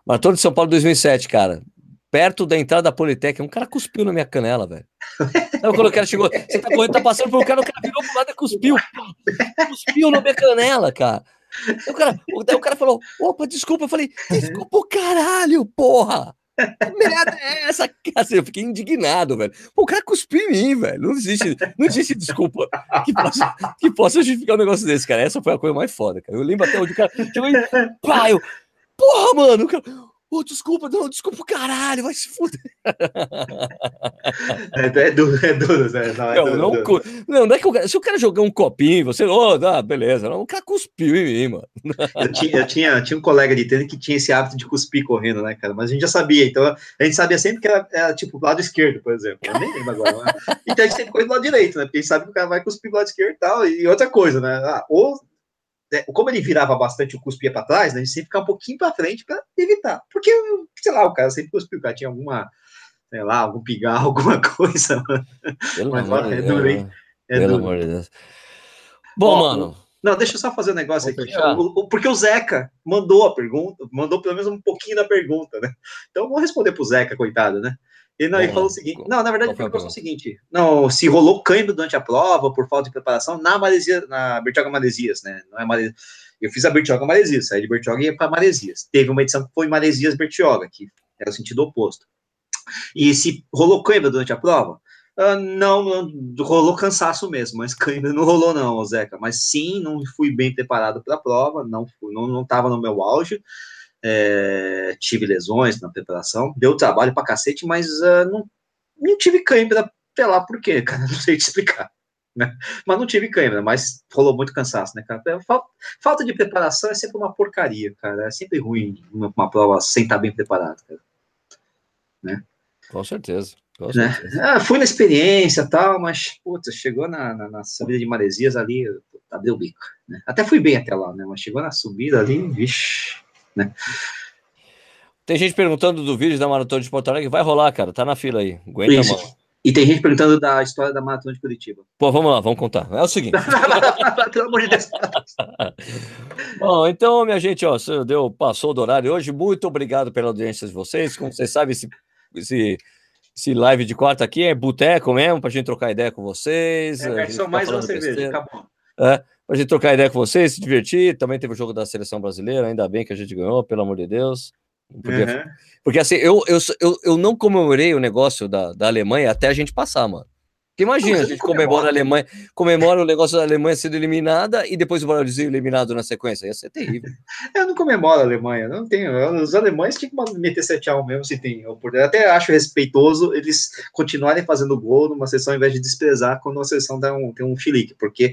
Maratona de São Paulo 2007, cara. Perto da entrada da Politécnica, um cara cuspiu na minha canela, velho. Sabe quando o cara chegou? Você tá correndo, tá passando por um cara, o cara virou pro lado e cuspiu. Cuspiu na minha canela, cara. Daí o cara, daí o cara falou: opa, desculpa. Eu falei: desculpa o caralho, porra. Que merda é essa? Assim, eu fiquei indignado, velho. Pô, o cara cuspiu em mim, velho. Não existe, não existe desculpa que possa, que possa justificar um negócio desse, cara. Essa foi a coisa mais foda, cara. Eu lembro até onde o cara chegou eu, Porra, mano, cara. Oh, desculpa, não, desculpa, caralho, vai se fuder. É, é duro, é duro, Zé. Não, é não, duro, não, duro. não, não é que o cara, se o cara jogar um copinho, você, oh, ah, beleza, não, o cara cuspiu em mim, mano. Eu tinha, eu tinha, tinha um colega de tênis que tinha esse hábito de cuspir correndo, né, cara? Mas a gente já sabia, então a gente sabia sempre que era, era tipo, lado esquerdo, por exemplo. Eu nem lembro agora. Né? Então a gente sempre corre do lado direito, né? Porque a gente sabe que o cara vai cuspir do lado esquerdo e tal. E outra coisa, né? Ah, ou né, como ele virava bastante o cuspia para trás, né, a gente sempre ficava um pouquinho para frente para evitar. Porque, sei lá, o cara sempre cuspiu, o cara tinha alguma, sei lá, algum pigarro, alguma coisa. Pelo Mas, amor é duro, hein? É Pelo amor de Deus. Bom, Bom, mano. Não, deixa eu só fazer um negócio aqui. Porque o Zeca mandou a pergunta, mandou pelo menos um pouquinho da pergunta, né? Então vou responder pro Zeca, coitado, né? Ele, não, ele falou o seguinte: não, na verdade, ele falou o seguinte: não, se rolou cãibro durante a prova por falta de preparação na Maresia, na Bertioga Maresias, né? Não é Maresias. Eu fiz a Bertioga Maresias, saí de Bertioga e ia para Maresias. Teve uma edição que foi Maresias Bertioga, que era o sentido oposto. E se rolou cãibra durante a prova? Uh, não, não, rolou cansaço mesmo, mas cãibra não rolou, não, Zeca. Mas sim, não fui bem preparado para a prova, não estava não, não no meu auge é, tive lesões na preparação, deu trabalho pra cacete, mas uh, não, não tive cãibra, sei lá por quê, cara, não sei te explicar. Né? Mas não tive cãibra, mas rolou muito cansaço, né, cara? Falta, de preparação é sempre uma porcaria, cara. É sempre ruim uma, uma prova sem estar bem preparado, cara. Né? Com certeza. Com né? Ah, fui na experiência tal, mas, putz, chegou na, na, na subida de Maresias ali, abriu o bico. Né? Até fui bem até lá, né? Mas chegou na subida ali, vixi, né? Tem gente perguntando do vídeo da Maratona de Porto Alegre, vai rolar, cara, tá na fila aí, aguenta Isso. E tem gente perguntando da história da Maratona de Curitiba. Pô, vamos lá, vamos contar. É o seguinte. Pelo amor de Deus. Bom, então, minha gente, ó, deu, passou do horário hoje. Muito obrigado pela audiência de vocês. Como vocês sabem, esse esse, esse live de quarta aqui é boteco mesmo, pra gente trocar ideia com vocês. É, é só mais uma cerveja, acabou. É, pra gente trocar ideia com vocês, se divertir. Também teve o jogo da seleção brasileira, ainda bem que a gente ganhou, pelo amor de Deus. Podia... Uhum. Porque assim, eu, eu, eu, eu não comemorei o negócio da, da Alemanha até a gente passar, mano. Porque imagina, a gente comemora a Alemanha, comemora o negócio da Alemanha sendo eliminada e depois o Brasil eliminado na sequência. Ia ser terrível. eu não comemoro a Alemanha, não tenho. Os alemães tinham que meter 7x1 mesmo se tem oportunidade. Até acho respeitoso eles continuarem fazendo gol numa sessão ao invés de desprezar quando a seleção tem um, tem um chilique, porque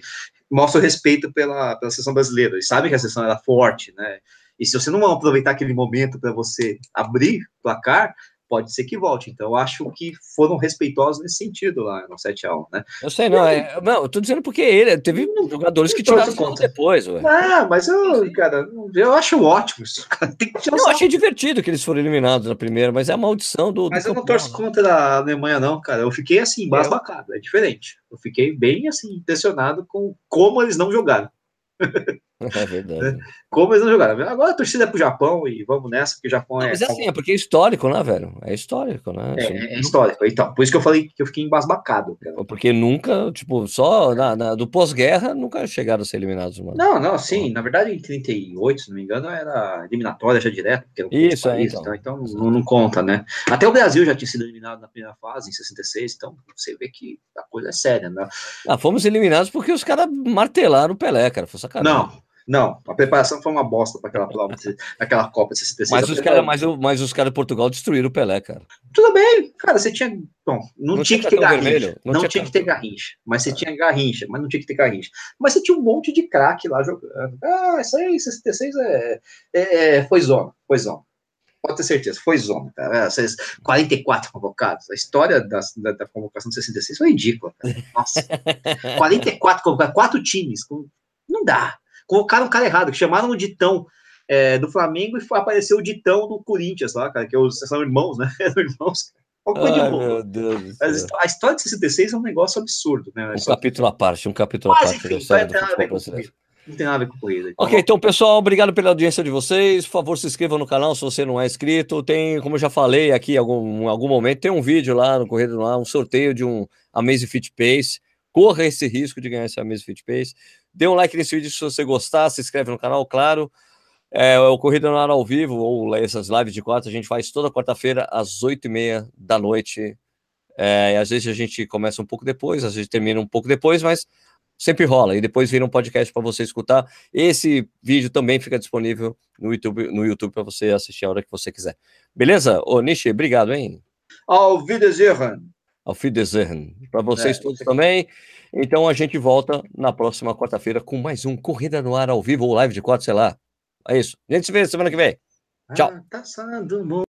mostra o respeito pela, pela seleção brasileira. Eles sabem que a seleção era forte, né? E se você não aproveitar aquele momento para você abrir placar, pode ser que volte. Então, eu acho que foram respeitosos nesse sentido lá no 7x1, né? Eu sei, não, é, não, eu tô dizendo porque ele teve jogadores que tiraram conta depois, ué. Ah, mas eu, cara, eu acho ótimo isso. Tem que eu achei divertido que eles foram eliminados na primeira, mas é a maldição do. Mas do eu não torço né? contra a Alemanha, não, cara. Eu fiquei assim, basbacado, é diferente. Eu fiquei bem assim, impressionado com como eles não jogaram. É verdade. Como eles não jogaram. Agora a torcida é pro Japão e vamos nessa, porque o Japão não, é. Mas é assim, é porque é histórico, né, velho? É histórico, né? É, é, é histórico. Então, por isso que eu falei que eu fiquei embasbacado. Cara. Porque nunca, tipo, só na, na do pós-guerra nunca chegaram a ser eliminados, mano. Não, não, sim. Na verdade, em 38, se não me engano, era eliminatória já direto. isso, é, então. então, então não, não, conta, né? Até o Brasil já tinha sido eliminado na primeira fase, em 66, então você vê que a coisa é séria, né? Ah, fomos eliminados porque os caras martelaram o Pelé, cara. Foi sacanagem. Não, não, a preparação foi uma bosta para aquela aquela Copa de 66. Mas os, cara, mas, mas os caras de Portugal destruíram o Pelé, cara. Tudo bem, cara, você tinha. Bom, não, não tinha, tinha que ter garrincha. Não, não tinha, tinha que ter garrincha. Mas você é. tinha garrincha, mas não tinha que ter garrincha. Mas você tinha um monte de craque lá jogando. Ah, isso aí, 66 é, é, foi zona, foi zona. Pode ter certeza, foi zona, cara. 44 convocados. A história da, da, da convocação de 66 foi ridícula, cara. Nossa. 44 convocados, quatro times. Não dá colocaram o cara errado, chamaram o Ditão é, do Flamengo e foi, apareceu o Ditão do Corinthians lá, cara, que é os, são irmãos, né? irmãos, Ai, meu Deus a história de 66 é um negócio absurdo, né? Um capítulo à parte, um capítulo à parte. Enfim, não tem nada a ver com corrida. Então... Ok, então, pessoal, obrigado pela audiência de vocês. Por favor, se inscrevam no canal se você não é inscrito. Tem, como eu já falei aqui em algum, algum momento, tem um vídeo lá no Corrida no Ar, um sorteio de um Amazing Fit Pace. Corra esse risco de ganhar esse Amazing Fit Pace. Dê um like nesse vídeo se você gostar, se inscreve no canal, claro. É, o Corrida no Ar ao vivo, ou essas lives de quarta, a gente faz toda quarta-feira às oito e meia da noite. É, às vezes a gente começa um pouco depois, às vezes termina um pouco depois, mas sempre rola. E depois vira um podcast para você escutar. Esse vídeo também fica disponível no YouTube, no YouTube para você assistir a hora que você quiser. Beleza? Ô, Nishi, obrigado, hein? Auf Wiedersehen. Auf Wiedersehen. Para vocês é. todos também. Então a gente volta na próxima quarta-feira com mais um Corrida no Ar ao vivo ou live de quatro, sei lá. É isso. A gente se vê semana que vem. Tchau. Ah, tá